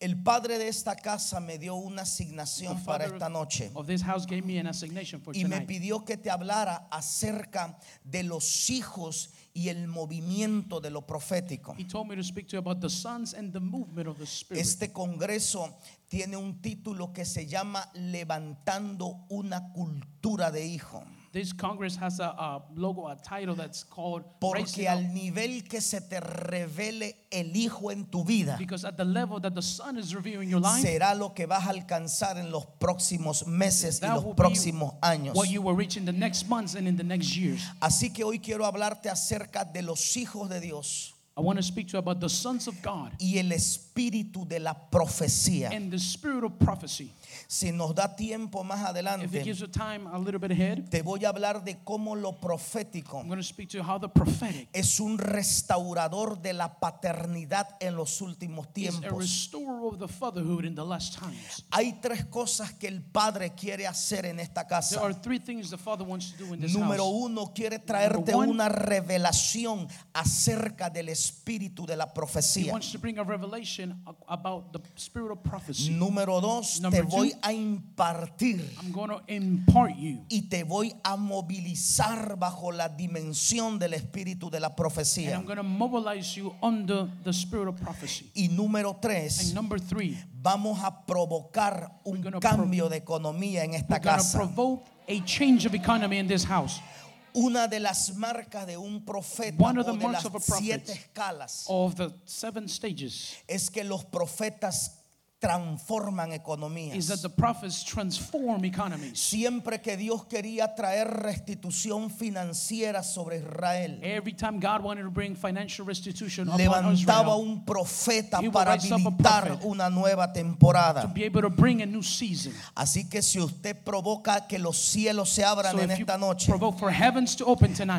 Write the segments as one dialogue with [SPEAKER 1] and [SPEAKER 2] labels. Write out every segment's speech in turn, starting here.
[SPEAKER 1] El padre de esta casa me dio una asignación para esta noche
[SPEAKER 2] of this house gave me an assignation for
[SPEAKER 1] y me pidió que te hablara acerca de los hijos y el movimiento de lo profético.
[SPEAKER 2] He told me to speak to you about the sons and the movement of the Spirit.
[SPEAKER 1] Este congreso tiene un título que se llama Levantando una cultura de hijo.
[SPEAKER 2] This Congress has a, a logo, a title that's called
[SPEAKER 1] Porque al nivel que se te revele el hijo en tu vida,
[SPEAKER 2] Because at the level that the Son is revealing your life,
[SPEAKER 1] será lo que vas a alcanzar en los próximos meses y
[SPEAKER 2] that
[SPEAKER 1] los
[SPEAKER 2] will
[SPEAKER 1] próximos
[SPEAKER 2] be
[SPEAKER 1] años.
[SPEAKER 2] what you will reach in the next months and in the next years.
[SPEAKER 1] Así que hoy quiero hablarte acerca de los hijos de Dios
[SPEAKER 2] I want to speak to you about the sons of God
[SPEAKER 1] y el espíritu de la profecía.
[SPEAKER 2] and the spirit of prophecy.
[SPEAKER 1] Si nos da tiempo más
[SPEAKER 2] If it
[SPEAKER 1] adelante,
[SPEAKER 2] time a little bit ahead,
[SPEAKER 1] te voy a hablar de cómo lo profético
[SPEAKER 2] I'm going to speak to you how the prophetic
[SPEAKER 1] es un restaurador de la paternidad en los últimos
[SPEAKER 2] is a
[SPEAKER 1] tiempos.
[SPEAKER 2] restorer of the fatherhood in the last times.
[SPEAKER 1] Hay tres cosas que el Padre quiere hacer en esta
[SPEAKER 2] There
[SPEAKER 1] casa.
[SPEAKER 2] are three things the Father wants to do in this
[SPEAKER 1] Número uno, quiere traerte
[SPEAKER 2] one.
[SPEAKER 1] una revelación acerca del espíritu de la profecía. Número dos, te
[SPEAKER 2] Number
[SPEAKER 1] voy
[SPEAKER 2] two.
[SPEAKER 1] A impartir
[SPEAKER 2] I'm going to impart you
[SPEAKER 1] y te voy a movilizar bajo la dimensión del espíritu de la
[SPEAKER 2] and
[SPEAKER 1] profecía.
[SPEAKER 2] I'm going to mobilize you under the spirit of prophecy.
[SPEAKER 1] Y número
[SPEAKER 2] And
[SPEAKER 1] tres,
[SPEAKER 2] number three,
[SPEAKER 1] vamos a provocar un
[SPEAKER 2] gonna
[SPEAKER 1] cambio de economía en esta
[SPEAKER 2] we're going to
[SPEAKER 1] casa.
[SPEAKER 2] provoke a change of economy in this house.
[SPEAKER 1] Una de las marcas de un profeta
[SPEAKER 2] One of the
[SPEAKER 1] o de
[SPEAKER 2] marks
[SPEAKER 1] las
[SPEAKER 2] of a prophet.
[SPEAKER 1] siete escalas
[SPEAKER 2] Of the seven stages
[SPEAKER 1] es que los profetas transforman
[SPEAKER 2] is
[SPEAKER 1] economías.
[SPEAKER 2] that the prophets transform economies.
[SPEAKER 1] Siempre que Dios quería traer restitución financiera sobre Israel,
[SPEAKER 2] Every time God wanted to bring financial restitution upon
[SPEAKER 1] levantaba un profeta para habilitar una nueva temporada. Así que si usted provoca que los cielos se abran
[SPEAKER 2] So
[SPEAKER 1] en esta noche,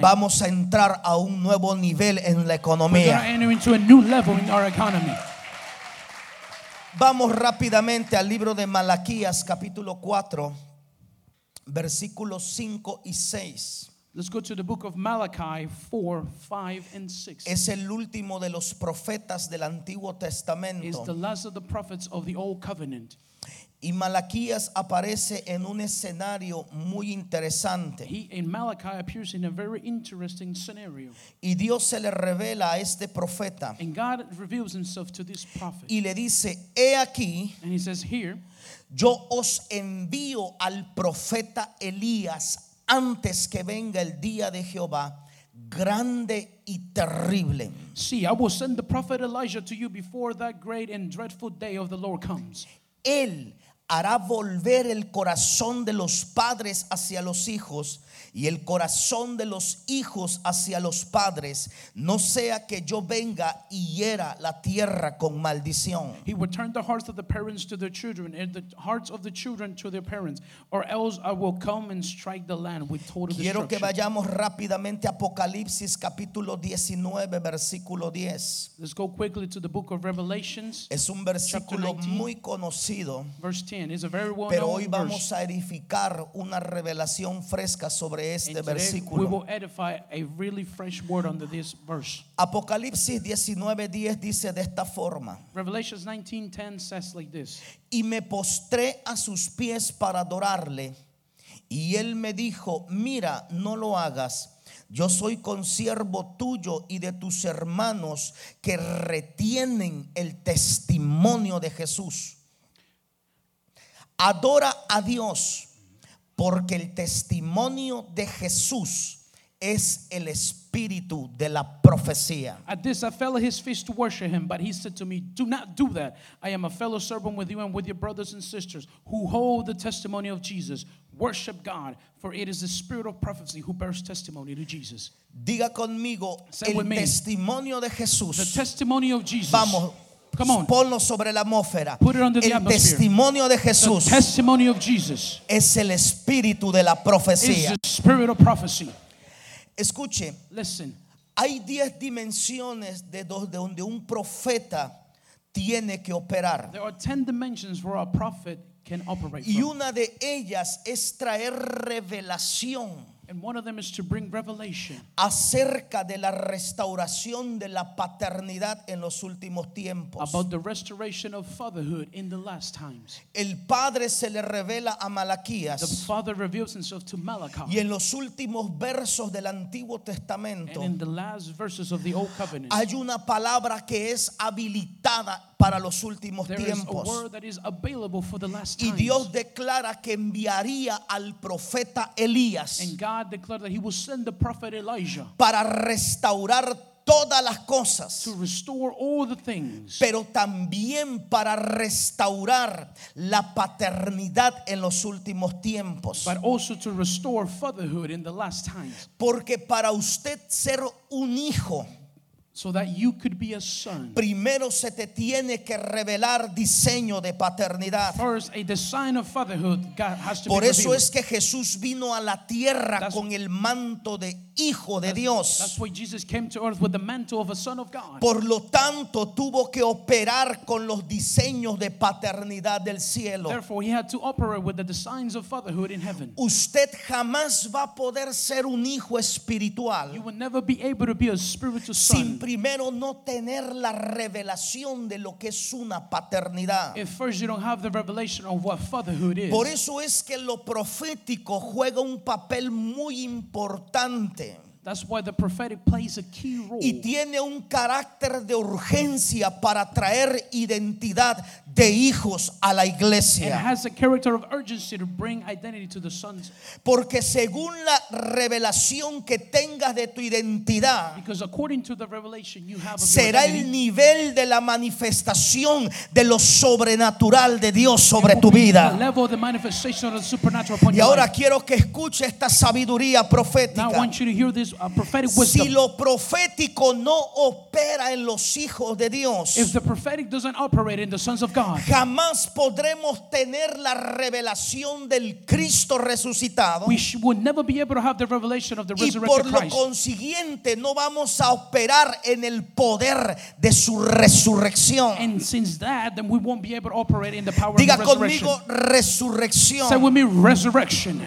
[SPEAKER 1] vamos a entrar a un nuevo nivel en la economía.
[SPEAKER 2] enter into a new level in our economy.
[SPEAKER 1] Vamos rápidamente al libro de Malaquías capítulo 4, versículos 5 y 6.
[SPEAKER 2] Let's go to the book of Malachi 4, 5, and 6.
[SPEAKER 1] Es el último de los profetas del Antiguo
[SPEAKER 2] Is the
[SPEAKER 1] Testamento.
[SPEAKER 2] last of the prophets of the old covenant.
[SPEAKER 1] Y Malaquías aparece en un escenario muy interesante.
[SPEAKER 2] He in Malachi appears in a very interesting scenario.
[SPEAKER 1] Y Dios se le revela a este profeta
[SPEAKER 2] And God reveals himself to this prophet.
[SPEAKER 1] y le dice, he aquí,
[SPEAKER 2] And he says here,
[SPEAKER 1] yo os envío al profeta Elías antes que venga el día de Jehová, grande y terrible.
[SPEAKER 2] See, I will send the prophet Elijah to you before that great and dreadful day of the Lord comes.
[SPEAKER 1] Él hará volver el corazón de los padres hacia los hijos y el corazón de los hijos hacia los padres, no sea que yo venga y hiera la tierra con maldición.
[SPEAKER 2] He will turn the hearts of the parents to their children and the hearts of the children to their parents, or else I will come and strike the land with total
[SPEAKER 1] Quiero que
[SPEAKER 2] destruction.
[SPEAKER 1] vayamos rápidamente a Apocalipsis capítulo 19, versículo 10.
[SPEAKER 2] Let's go quickly to the book of Revelations,
[SPEAKER 1] Es un versículo
[SPEAKER 2] 19.
[SPEAKER 1] muy conocido,
[SPEAKER 2] verse 10. It's a very well
[SPEAKER 1] pero hoy
[SPEAKER 2] verse.
[SPEAKER 1] vamos a edificar una revelación fresca sobre Este
[SPEAKER 2] we
[SPEAKER 1] versículo.
[SPEAKER 2] will edify a really fresh word under this verse.
[SPEAKER 1] Apocalipsis 19:10 dice de esta forma,
[SPEAKER 2] Revelations 19:10 says like this.
[SPEAKER 1] y me postré a sus pies para adorarle, y él me dijo, mira, no lo hagas. Yo soy consiervo tuyo y de tus hermanos que retienen el testimonio de Jesús. Adora a Dios porque el testimonio de Jesús es el espíritu de la profecía.
[SPEAKER 2] At this I fell at his face to worship him, but he said to me, Do not do that. I am a fellow servant with you and with your brothers and sisters who hold the testimony of Jesus. Worship God, for it is the spirit of prophecy who bears testimony to Jesus.
[SPEAKER 1] Diga conmigo,
[SPEAKER 2] Say
[SPEAKER 1] el
[SPEAKER 2] me.
[SPEAKER 1] testimonio de
[SPEAKER 2] The testimony of Jesus.
[SPEAKER 1] Vamos. Ponlo sobre la atmósfera.
[SPEAKER 2] Put it under the
[SPEAKER 1] El testimonio de
[SPEAKER 2] The
[SPEAKER 1] Jesús
[SPEAKER 2] testimony of Jesus
[SPEAKER 1] es el espíritu de la profecía.
[SPEAKER 2] the spirit of prophecy.
[SPEAKER 1] Escuche,
[SPEAKER 2] Listen,
[SPEAKER 1] hay 10 dimensiones de do- de donde un profeta tiene que operar.
[SPEAKER 2] there are 10 dimensions where a prophet can operate
[SPEAKER 1] Y una de ellas es traer revelación
[SPEAKER 2] And one of them is to bring revelation
[SPEAKER 1] acerca de la restauración de la paternidad en los últimos tiempos.
[SPEAKER 2] about the restoration of fatherhood in the last times.
[SPEAKER 1] El Padre se le revela a
[SPEAKER 2] The
[SPEAKER 1] Malaquías
[SPEAKER 2] Father reveals himself to
[SPEAKER 1] y
[SPEAKER 2] Malachi.
[SPEAKER 1] en los últimos versos del Antiguo Testamento
[SPEAKER 2] And in the last verses of the Old Covenant,
[SPEAKER 1] hay una palabra que es habilitada para los últimos tiempos. Y. Dios declara que enviaría al profeta Elías
[SPEAKER 2] And God declared that he will send the prophet Elijah
[SPEAKER 1] para restaurar todas las cosas,
[SPEAKER 2] to restore all the things,
[SPEAKER 1] pero también para restaurar la paternidad en los últimos tiempos.
[SPEAKER 2] but also to restore fatherhood in the last times
[SPEAKER 1] Porque para usted ser un hijo,
[SPEAKER 2] so that you could be a son.
[SPEAKER 1] primero se te tiene que revelar diseño de paternidad.
[SPEAKER 2] First, a design of fatherhood God has to
[SPEAKER 1] Por
[SPEAKER 2] be
[SPEAKER 1] eso
[SPEAKER 2] revealed.
[SPEAKER 1] es que Jesús vino a la tierra
[SPEAKER 2] That's-
[SPEAKER 1] con el manto de hijo de
[SPEAKER 2] That's
[SPEAKER 1] Dios.
[SPEAKER 2] why Jesus came to earth with the mantle of a son of God.
[SPEAKER 1] Por lo tanto, tuvo que operar con los diseños de paternidad del cielo.
[SPEAKER 2] Therefore, he had to operate with the designs of fatherhood in heaven.
[SPEAKER 1] Usted jamás va a poder ser un hijo
[SPEAKER 2] You
[SPEAKER 1] espiritual
[SPEAKER 2] will never be able to be a spiritual
[SPEAKER 1] sin
[SPEAKER 2] son
[SPEAKER 1] primero no tener la revelación de lo que es una paternidad.
[SPEAKER 2] if first you don't have the revelation of what fatherhood is.
[SPEAKER 1] Por eso es que lo profético juega un papel muy importante
[SPEAKER 2] That's why the prophetic plays a key role.
[SPEAKER 1] y tiene un carácter de urgencia para traer identidad de hijos a la
[SPEAKER 2] and
[SPEAKER 1] iglesia.
[SPEAKER 2] has a character of urgency to bring identity to the sons.
[SPEAKER 1] Porque según la revelación que tengas de tu identidad,
[SPEAKER 2] Because according to the revelation you have of your
[SPEAKER 1] será el
[SPEAKER 2] identity,
[SPEAKER 1] nivel de la manifestación de lo sobrenatural de Dios sobre tu
[SPEAKER 2] the
[SPEAKER 1] vida.
[SPEAKER 2] level of the manifestation of the supernatural upon
[SPEAKER 1] Y
[SPEAKER 2] your
[SPEAKER 1] ahora
[SPEAKER 2] life.
[SPEAKER 1] quiero que escuche esta sabiduría
[SPEAKER 2] Now I
[SPEAKER 1] profética.
[SPEAKER 2] want you to hear this uh, prophetic
[SPEAKER 1] Si
[SPEAKER 2] wisdom.
[SPEAKER 1] lo profético no opera en los hijos de Dios,
[SPEAKER 2] If the prophetic doesn't operate in the sons of God,
[SPEAKER 1] jamás podremos tener la revelación del Cristo resucitado.
[SPEAKER 2] we will never be able to have the revelation of the
[SPEAKER 1] Y por
[SPEAKER 2] resurrected
[SPEAKER 1] lo
[SPEAKER 2] Christ.
[SPEAKER 1] consiguiente no vamos a operar en el poder de su resurrección.
[SPEAKER 2] And since that, then we won't be able to operate in the power
[SPEAKER 1] Diga
[SPEAKER 2] of the resurrection.
[SPEAKER 1] conmigo resurrección.
[SPEAKER 2] Say with me, resurrection.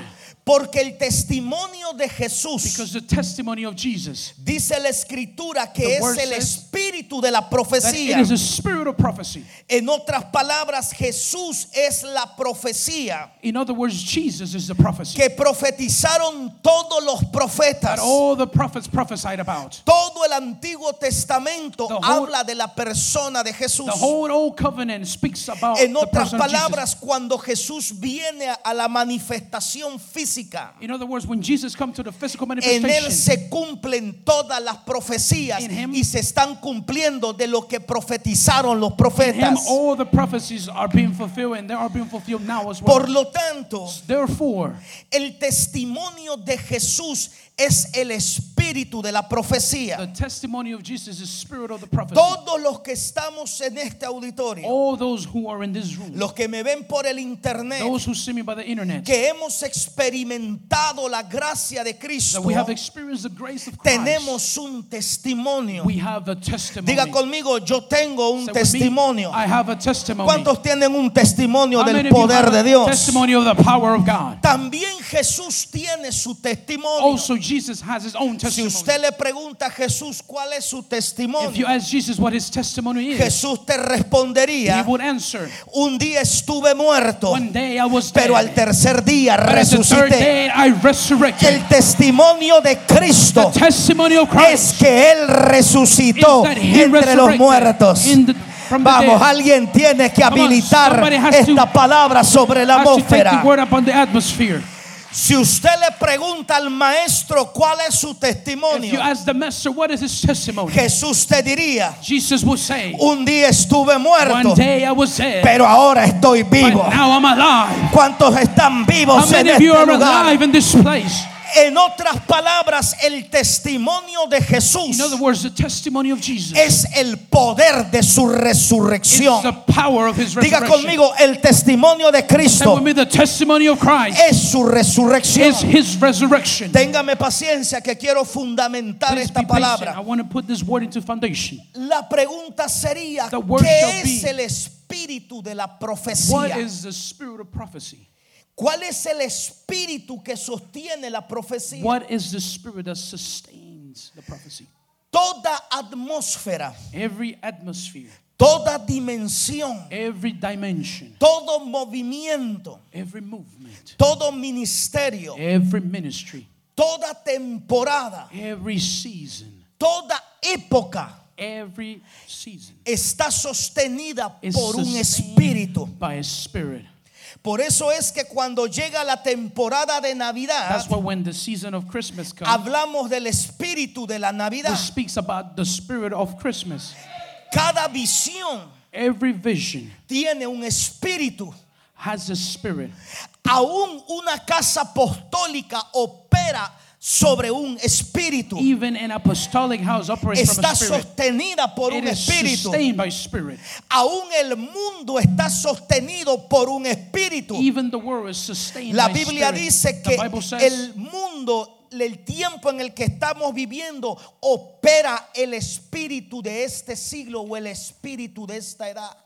[SPEAKER 1] Porque el testimonio de Jesús
[SPEAKER 2] Because the testimony of Jesus,
[SPEAKER 1] dice la escritura que es el espíritu de la
[SPEAKER 2] that it
[SPEAKER 1] profecía.
[SPEAKER 2] is a spirit of.
[SPEAKER 1] En otras palabras, Jesús es la profecía
[SPEAKER 2] In other words, Jesus is the prophecy
[SPEAKER 1] que profetizaron todos los profetas.
[SPEAKER 2] all the about.
[SPEAKER 1] Todo el Antiguo Testamento
[SPEAKER 2] The whole-
[SPEAKER 1] habla de la persona de Jesús.
[SPEAKER 2] The whole Old Covenant speaks about
[SPEAKER 1] En otras palabras, cuando Jesús viene a la manifestación física,
[SPEAKER 2] In other words, when Jesus comes to the physical
[SPEAKER 1] en
[SPEAKER 2] manifestation,
[SPEAKER 1] Él se cumplen todas las profecías
[SPEAKER 2] him-
[SPEAKER 1] y se están cumpliendo de lo que profetizaron los profetas.
[SPEAKER 2] all the prophecies are being fulfilled, and they are being fulfilled now as well.
[SPEAKER 1] Por lo tanto,
[SPEAKER 2] Therefore,
[SPEAKER 1] el testimonio de Jesús es el espíritu de la profecía.
[SPEAKER 2] the testimony of Jesus is the spirit of the prophecy.
[SPEAKER 1] Todos los que estamos en este auditorio,
[SPEAKER 2] All those who are in this room,
[SPEAKER 1] los que me ven por el internet,
[SPEAKER 2] those who see me by the internet,
[SPEAKER 1] que hemos experimentado la gracia de Cristo,
[SPEAKER 2] that we have experienced the grace of Christ.
[SPEAKER 1] tenemos un testimonio.
[SPEAKER 2] We have a testimony.
[SPEAKER 1] Diga conmigo, yo tengo un
[SPEAKER 2] Say with me,
[SPEAKER 1] testimonio.
[SPEAKER 2] I have a testimony.
[SPEAKER 1] ¿Cuántos tienen un testimonio
[SPEAKER 2] How
[SPEAKER 1] del poder de Dios?
[SPEAKER 2] Testimony of the power of God.
[SPEAKER 1] También Jesús tiene su testimonio.
[SPEAKER 2] Also, Jesus has his own
[SPEAKER 1] Si
[SPEAKER 2] testimony.
[SPEAKER 1] usted le pregunta a Jesús cuál es su
[SPEAKER 2] If you
[SPEAKER 1] testimonio,
[SPEAKER 2] ask Jesus what his testimony is,
[SPEAKER 1] Jesús te
[SPEAKER 2] he
[SPEAKER 1] respondería,
[SPEAKER 2] would answer,
[SPEAKER 1] un día estuve muerto,
[SPEAKER 2] One day I was dead,
[SPEAKER 1] pero al tercer día
[SPEAKER 2] but at the third
[SPEAKER 1] resucité.
[SPEAKER 2] day I resurrected.
[SPEAKER 1] El testimonio de Cristo
[SPEAKER 2] The testimony of
[SPEAKER 1] es
[SPEAKER 2] Christ
[SPEAKER 1] que Él
[SPEAKER 2] is
[SPEAKER 1] resucitó
[SPEAKER 2] that he
[SPEAKER 1] entre los
[SPEAKER 2] resurrected
[SPEAKER 1] muertos. Vamos,
[SPEAKER 2] dead.
[SPEAKER 1] alguien tiene que
[SPEAKER 2] on,
[SPEAKER 1] habilitar esta palabra sobre la
[SPEAKER 2] Has
[SPEAKER 1] Si usted le pregunta al maestro cuál es su
[SPEAKER 2] If you
[SPEAKER 1] testimonio,
[SPEAKER 2] ask the master what is his testimony,
[SPEAKER 1] Jesús te diría,
[SPEAKER 2] Jesus will say,
[SPEAKER 1] un día estuve
[SPEAKER 2] One
[SPEAKER 1] muerto,
[SPEAKER 2] day I was dead,
[SPEAKER 1] pero ahora estoy vivo.
[SPEAKER 2] but now I'm alive.
[SPEAKER 1] ¿Cuántos están
[SPEAKER 2] How
[SPEAKER 1] vivos en
[SPEAKER 2] many of
[SPEAKER 1] este
[SPEAKER 2] you are
[SPEAKER 1] lugar?
[SPEAKER 2] alive in this place?
[SPEAKER 1] En otras palabras, el testimonio de Jesús
[SPEAKER 2] In other words, the testimony of Jesus
[SPEAKER 1] es el poder de su resurrección.
[SPEAKER 2] the power of his
[SPEAKER 1] Diga conmigo, el testimonio de Cristo
[SPEAKER 2] me,
[SPEAKER 1] es su resurrección. Téngame paciencia que quiero fundamentar
[SPEAKER 2] Please
[SPEAKER 1] esta palabra.
[SPEAKER 2] want to put this word into foundation.
[SPEAKER 1] La pregunta sería, ¿qué es el espíritu de la profecía? ¿Cuál es el espíritu que sostiene la profecía?
[SPEAKER 2] What is the spirit that sustains the prophecy?
[SPEAKER 1] Toda atmósfera,
[SPEAKER 2] Every atmosphere,
[SPEAKER 1] toda dimensión,
[SPEAKER 2] every dimension,
[SPEAKER 1] todo movimiento,
[SPEAKER 2] every movement,
[SPEAKER 1] todo ministerio,
[SPEAKER 2] every ministry,
[SPEAKER 1] toda temporada,
[SPEAKER 2] every season,
[SPEAKER 1] toda época
[SPEAKER 2] every season
[SPEAKER 1] está sostenida por un espíritu.
[SPEAKER 2] by a spirit.
[SPEAKER 1] Por eso es que cuando llega la temporada de Navidad,
[SPEAKER 2] That's why when the season of Christmas comes,
[SPEAKER 1] hablamos del espíritu de la Navidad.
[SPEAKER 2] it speaks about the spirit of Christmas.
[SPEAKER 1] Cada visión
[SPEAKER 2] Every vision
[SPEAKER 1] tiene un espíritu.
[SPEAKER 2] has a spirit.
[SPEAKER 1] Aún una casa apostólica opera sobre un espíritu.
[SPEAKER 2] Even an apostolic house operates from
[SPEAKER 1] Está
[SPEAKER 2] a spirit.
[SPEAKER 1] sostenida por
[SPEAKER 2] It
[SPEAKER 1] un espíritu.
[SPEAKER 2] by.
[SPEAKER 1] Aún el mundo está sostenido por un espíritu.
[SPEAKER 2] Even the world is sustained
[SPEAKER 1] La
[SPEAKER 2] by
[SPEAKER 1] Biblia
[SPEAKER 2] spirit.
[SPEAKER 1] dice que
[SPEAKER 2] says
[SPEAKER 1] el mundo, el tiempo en el que estamos viviendo, opera el espíritu de este siglo o el espíritu de esta edad.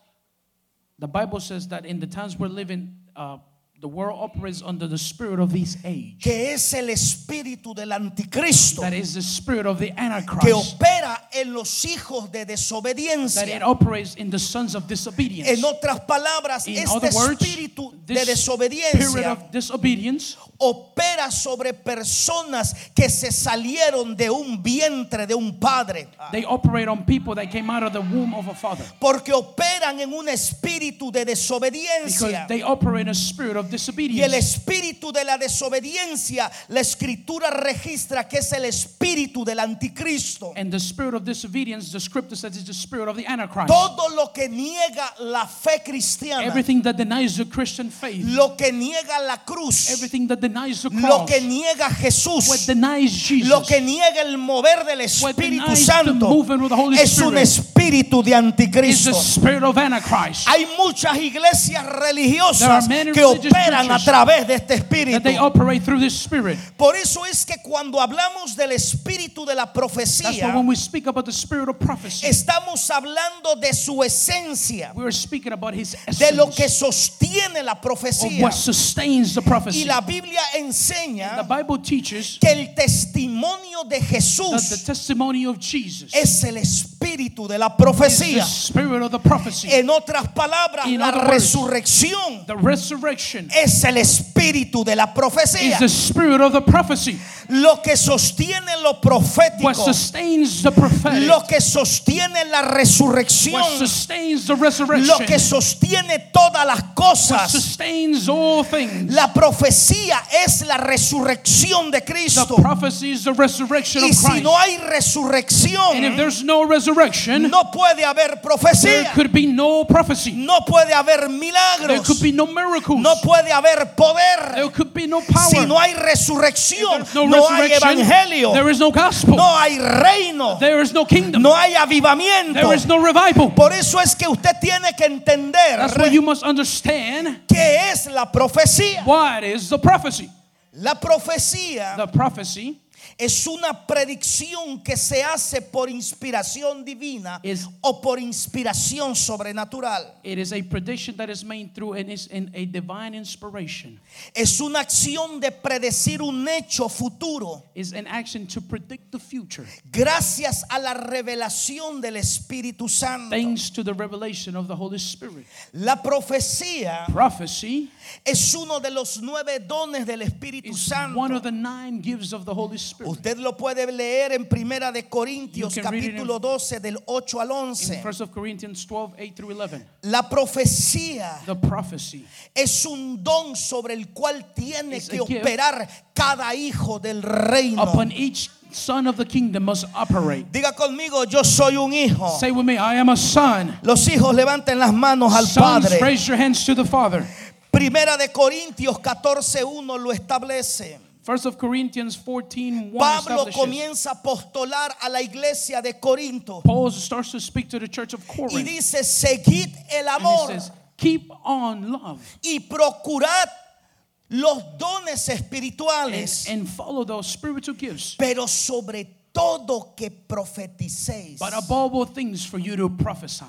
[SPEAKER 2] the Bible says that in the times we're living, uh, the world operates under the spirit of this age.
[SPEAKER 1] Que es el espíritu del anticristo.
[SPEAKER 2] That is the spirit of the Antichrist.
[SPEAKER 1] Que opera en los hijos de desobediencia.
[SPEAKER 2] That it operates in the sons of disobedience.
[SPEAKER 1] En otras palabras,
[SPEAKER 2] In
[SPEAKER 1] este
[SPEAKER 2] other words,
[SPEAKER 1] espíritu de desobediencia
[SPEAKER 2] of disobedience
[SPEAKER 1] opera sobre personas que se salieron de un vientre de un padre.
[SPEAKER 2] they operate on people that came out of the womb of a father
[SPEAKER 1] Porque operan en un espíritu de
[SPEAKER 2] because
[SPEAKER 1] desobediencia.
[SPEAKER 2] they operate in a spirit of
[SPEAKER 1] Y el espíritu de la desobediencia, la escritura registra que es el espíritu del anticristo.
[SPEAKER 2] And the spirit of disobedience, the scripture says, is the spirit of the Antichrist.
[SPEAKER 1] Todo lo que niega la fe cristiana,
[SPEAKER 2] Everything that denies the Christian faith,
[SPEAKER 1] lo que niega la cruz,
[SPEAKER 2] everything that denies the
[SPEAKER 1] lo
[SPEAKER 2] cross,
[SPEAKER 1] que niega
[SPEAKER 2] what
[SPEAKER 1] Jesús,
[SPEAKER 2] denies Jesus,
[SPEAKER 1] lo que niega el mover del Espíritu Santo,
[SPEAKER 2] movement of the Holy
[SPEAKER 1] es un espíritu de
[SPEAKER 2] is
[SPEAKER 1] anticristo. Hay muchas iglesias religiosas que operan a través de este espíritu.
[SPEAKER 2] they operate through this spirit.
[SPEAKER 1] Por eso es que cuando hablamos del espíritu de la profecía,
[SPEAKER 2] prophecy,
[SPEAKER 1] estamos hablando de su esencia,
[SPEAKER 2] we are speaking about his
[SPEAKER 1] de lo que sostiene la profecía.
[SPEAKER 2] what sustains the
[SPEAKER 1] Y
[SPEAKER 2] prophecy.
[SPEAKER 1] la Biblia
[SPEAKER 2] The
[SPEAKER 1] enseña
[SPEAKER 2] Bible teaches
[SPEAKER 1] que el testimonio de
[SPEAKER 2] that the
[SPEAKER 1] Jesús
[SPEAKER 2] testimony of Jesus
[SPEAKER 1] es el espíritu de la
[SPEAKER 2] is the
[SPEAKER 1] profecía.
[SPEAKER 2] spirit of the prophecy.
[SPEAKER 1] En otras palabras,
[SPEAKER 2] In
[SPEAKER 1] la
[SPEAKER 2] other words,
[SPEAKER 1] resurrección
[SPEAKER 2] The resurrection
[SPEAKER 1] es el espíritu de la
[SPEAKER 2] is
[SPEAKER 1] profecía.
[SPEAKER 2] the spirit of the prophecy.
[SPEAKER 1] Lo que sostiene lo profético,
[SPEAKER 2] sustains the prophetic.
[SPEAKER 1] lo que sostiene la resurrección,
[SPEAKER 2] What sustains the
[SPEAKER 1] lo que sostiene todas las cosas. La profecía es la resurrección de Cristo. Y si no hay
[SPEAKER 2] And if
[SPEAKER 1] resurrección,
[SPEAKER 2] there's no resurrection,
[SPEAKER 1] no puede haber
[SPEAKER 2] there
[SPEAKER 1] profecía,
[SPEAKER 2] no prophecy.
[SPEAKER 1] no puede haber
[SPEAKER 2] There
[SPEAKER 1] milagros,
[SPEAKER 2] could be no miracles.
[SPEAKER 1] no puede haber poder.
[SPEAKER 2] There could be no power.
[SPEAKER 1] Si no hay resurrección,
[SPEAKER 2] no,
[SPEAKER 1] no hay evangelio,
[SPEAKER 2] There is no gospel.
[SPEAKER 1] no hay reino,
[SPEAKER 2] There is no kingdom.
[SPEAKER 1] no hay avivamiento.
[SPEAKER 2] There is no revival.
[SPEAKER 1] Por eso es que usted tiene que entender
[SPEAKER 2] That's why you must understand
[SPEAKER 1] qué es la profecía.
[SPEAKER 2] what is the prophecy.
[SPEAKER 1] La profecía
[SPEAKER 2] The prophecy
[SPEAKER 1] es una predicción que se hace por inspiración divina
[SPEAKER 2] Is-
[SPEAKER 1] o por inspiración sobrenatural.
[SPEAKER 2] it is a prediction that is made through and is in a divine inspiration.
[SPEAKER 1] Es una acción de predecir un hecho futuro
[SPEAKER 2] Is an action to predict the future
[SPEAKER 1] gracias a la revelación del Espíritu Santo.
[SPEAKER 2] thanks to the revelation of the Holy Spirit.
[SPEAKER 1] La profecía
[SPEAKER 2] Prophecy
[SPEAKER 1] es uno de los nueve dones del Espíritu Santo.
[SPEAKER 2] one of the nine gifts of the Holy Spirit.
[SPEAKER 1] Usted lo puede leer en Primera de Corintios capítulo 12 del 8 al
[SPEAKER 2] In
[SPEAKER 1] 11.
[SPEAKER 2] 1 of Corinthians 12, 8 through 11.
[SPEAKER 1] La profecía
[SPEAKER 2] The prophecy
[SPEAKER 1] es un don sobre el cual tiene que operar cada hijo del reino.
[SPEAKER 2] upon each son of the kingdom must operate.
[SPEAKER 1] Diga conmigo, yo soy un hijo.
[SPEAKER 2] Say with me, I am a son.
[SPEAKER 1] Los hijos levanten las manos al
[SPEAKER 2] Sons,
[SPEAKER 1] Padre.
[SPEAKER 2] raise your hands to the Father.
[SPEAKER 1] Primera de Corintios 14:1 lo establece.
[SPEAKER 2] First of Corinthians 14, 1
[SPEAKER 1] Pablo comienza a postular a la iglesia de Corinto
[SPEAKER 2] Paul starts to speak to the church of Corinth.
[SPEAKER 1] y dice, seguid el
[SPEAKER 2] And he says, keep on love
[SPEAKER 1] y procurad los dones
[SPEAKER 2] and,
[SPEAKER 1] espirituales,
[SPEAKER 2] and follow those spiritual gifts.
[SPEAKER 1] pero sobre todo que profeticéis.
[SPEAKER 2] But above all things, for you to prophesy.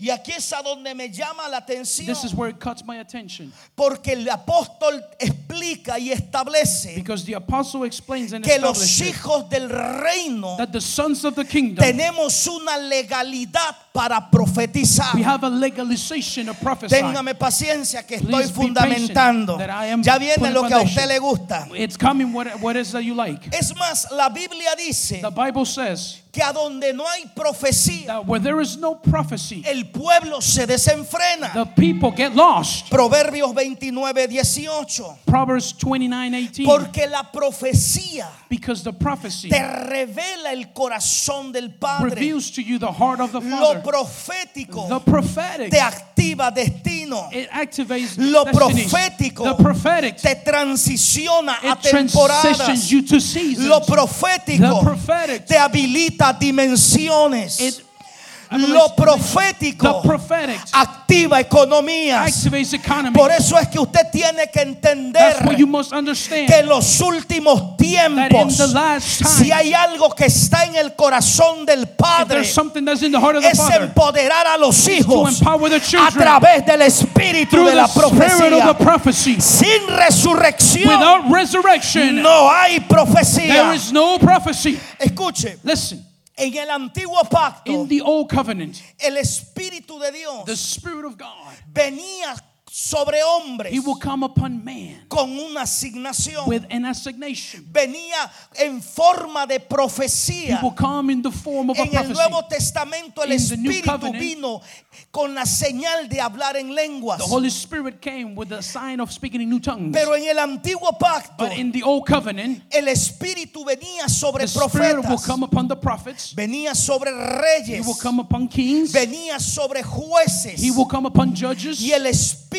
[SPEAKER 1] Y aquí es a donde me llama la atención.
[SPEAKER 2] This is where it cuts my attention.
[SPEAKER 1] Porque el apóstol explica y establece
[SPEAKER 2] Because the apostle explains and
[SPEAKER 1] que los hijos del reino
[SPEAKER 2] that the sons of the kingdom,
[SPEAKER 1] tenemos una legalidad para profetizar.
[SPEAKER 2] we have a legalization of prophecy.
[SPEAKER 1] Téngame paciencia que estoy
[SPEAKER 2] Please
[SPEAKER 1] fundamentando. Ya viene lo que a usted le gusta.
[SPEAKER 2] It's coming what, what is that you like.
[SPEAKER 1] Es más, la Biblia dice
[SPEAKER 2] The Bible says
[SPEAKER 1] que a donde no hay profecía,
[SPEAKER 2] where there is no prophecy,
[SPEAKER 1] el pueblo se desenfrena.
[SPEAKER 2] the people get lost.
[SPEAKER 1] Proverbios 29, 18.
[SPEAKER 2] Proverbs 29 18.
[SPEAKER 1] Porque la profecía
[SPEAKER 2] Because the prophecy
[SPEAKER 1] te revela el corazón del Padre.
[SPEAKER 2] reveals to you the heart of the
[SPEAKER 1] Lo
[SPEAKER 2] Father.
[SPEAKER 1] Profético
[SPEAKER 2] The prophetic,
[SPEAKER 1] te activa destino. Lo profético
[SPEAKER 2] The prophetic,
[SPEAKER 1] te transiciona a temporadas. Lo profético
[SPEAKER 2] The prophetic,
[SPEAKER 1] te habilita dimensiones. Lo profético activa economías. Por eso es que usted tiene que entender que en los últimos tiempos, si hay algo que está en el corazón del Padre, es empoderar a los hijos a través del espíritu de la profecía. Sin resurrección no hay
[SPEAKER 2] there
[SPEAKER 1] profecía.
[SPEAKER 2] is no prophecy.
[SPEAKER 1] Escuche,
[SPEAKER 2] Listen,
[SPEAKER 1] en el antiguo pacto,
[SPEAKER 2] in the old covenant,
[SPEAKER 1] el espíritu de Dios
[SPEAKER 2] the Spirit of God,
[SPEAKER 1] venía sobre hombres
[SPEAKER 2] He will come upon man
[SPEAKER 1] con una asignación.
[SPEAKER 2] with an assignation.
[SPEAKER 1] Venía en forma de
[SPEAKER 2] He
[SPEAKER 1] profecía.
[SPEAKER 2] will come in the form of a
[SPEAKER 1] En el
[SPEAKER 2] prophecy.
[SPEAKER 1] Nuevo Testamento el
[SPEAKER 2] In the New
[SPEAKER 1] Espíritu
[SPEAKER 2] Covenant,
[SPEAKER 1] vino con la señal de hablar en lenguas.
[SPEAKER 2] The Holy Spirit came with the sign of speaking in new tongues.
[SPEAKER 1] Pero en el antiguo pacto
[SPEAKER 2] But in the old covenant,
[SPEAKER 1] el Espíritu venía sobre
[SPEAKER 2] the Spirit will
[SPEAKER 1] profetas,
[SPEAKER 2] come upon the prophets.
[SPEAKER 1] venía sobre
[SPEAKER 2] He
[SPEAKER 1] reyes,
[SPEAKER 2] will come upon kings.
[SPEAKER 1] venía sobre jueces.
[SPEAKER 2] He will come upon judges.
[SPEAKER 1] Y el Espíritu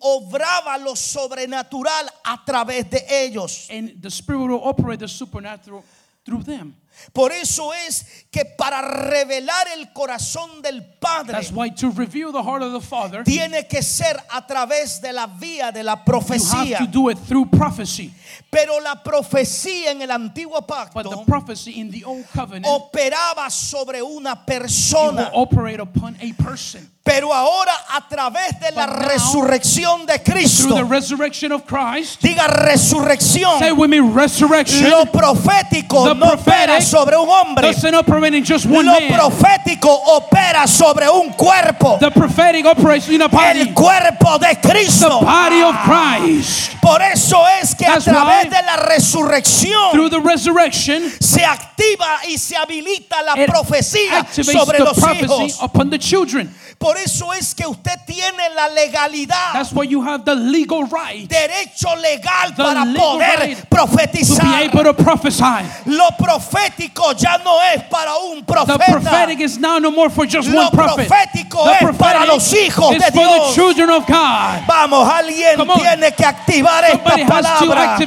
[SPEAKER 1] obraba lo sobrenatural a través de ellos.
[SPEAKER 2] And the Spirit will operate the supernatural through them.
[SPEAKER 1] Por eso es que para revelar el corazón del Padre
[SPEAKER 2] That's why to reveal the heart of the Father,
[SPEAKER 1] tiene que ser a través de la vía de la
[SPEAKER 2] you have
[SPEAKER 1] profecía.
[SPEAKER 2] to do it through prophecy.
[SPEAKER 1] Pero la profecía en el antiguo
[SPEAKER 2] But the
[SPEAKER 1] pacto
[SPEAKER 2] prophecy in the old covenant
[SPEAKER 1] operaba sobre una
[SPEAKER 2] it will
[SPEAKER 1] persona.
[SPEAKER 2] operate upon a person.
[SPEAKER 1] Pero ahora a través de la
[SPEAKER 2] now,
[SPEAKER 1] resurrección de
[SPEAKER 2] Through the
[SPEAKER 1] Cristo,
[SPEAKER 2] resurrection of Christ,
[SPEAKER 1] diga resurrección,
[SPEAKER 2] say with me, resurrection
[SPEAKER 1] lo profético
[SPEAKER 2] The
[SPEAKER 1] no opera sobre un hombre. Lo
[SPEAKER 2] man.
[SPEAKER 1] profético opera sobre un cuerpo.
[SPEAKER 2] The prophetic operates in a body,
[SPEAKER 1] El cuerpo de
[SPEAKER 2] the
[SPEAKER 1] Cristo.
[SPEAKER 2] body of Christ.
[SPEAKER 1] Por eso es que a través de la resurrección
[SPEAKER 2] Through the resurrection,
[SPEAKER 1] se activa y se habilita la profecía sobre
[SPEAKER 2] the
[SPEAKER 1] los hijos.
[SPEAKER 2] upon the children.
[SPEAKER 1] Por eso es que usted tiene la legalidad,
[SPEAKER 2] That's why you have the legal right
[SPEAKER 1] derecho legal
[SPEAKER 2] The
[SPEAKER 1] para
[SPEAKER 2] legal
[SPEAKER 1] poder
[SPEAKER 2] right to be
[SPEAKER 1] profetizar.
[SPEAKER 2] able to prophesy.
[SPEAKER 1] Lo profético ya no es para un
[SPEAKER 2] The
[SPEAKER 1] profeta.
[SPEAKER 2] prophetic is now no more for just
[SPEAKER 1] Lo
[SPEAKER 2] one prophet.
[SPEAKER 1] profético
[SPEAKER 2] The
[SPEAKER 1] es para los hijos de Dios.
[SPEAKER 2] children of God.
[SPEAKER 1] Vamos, alguien tiene que activar
[SPEAKER 2] Somebody
[SPEAKER 1] esta palabra.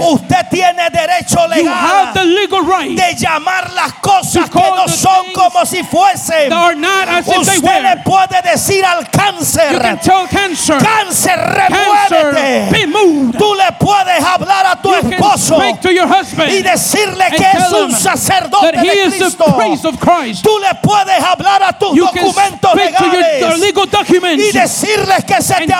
[SPEAKER 1] Usted tiene derecho
[SPEAKER 2] You have the
[SPEAKER 1] legal
[SPEAKER 2] right
[SPEAKER 1] de llamar las cosas que no son como si fuesen. Usted le puede decir al cáncer,
[SPEAKER 2] cancer,
[SPEAKER 1] cáncer, remuévete. Tú le puedes hablar a tu
[SPEAKER 2] You
[SPEAKER 1] esposo
[SPEAKER 2] speak to your
[SPEAKER 1] y decirle que es un sacerdote de Cristo. Tú le puedes hablar a tus
[SPEAKER 2] You
[SPEAKER 1] documentos legales
[SPEAKER 2] legal
[SPEAKER 1] y decirles que se te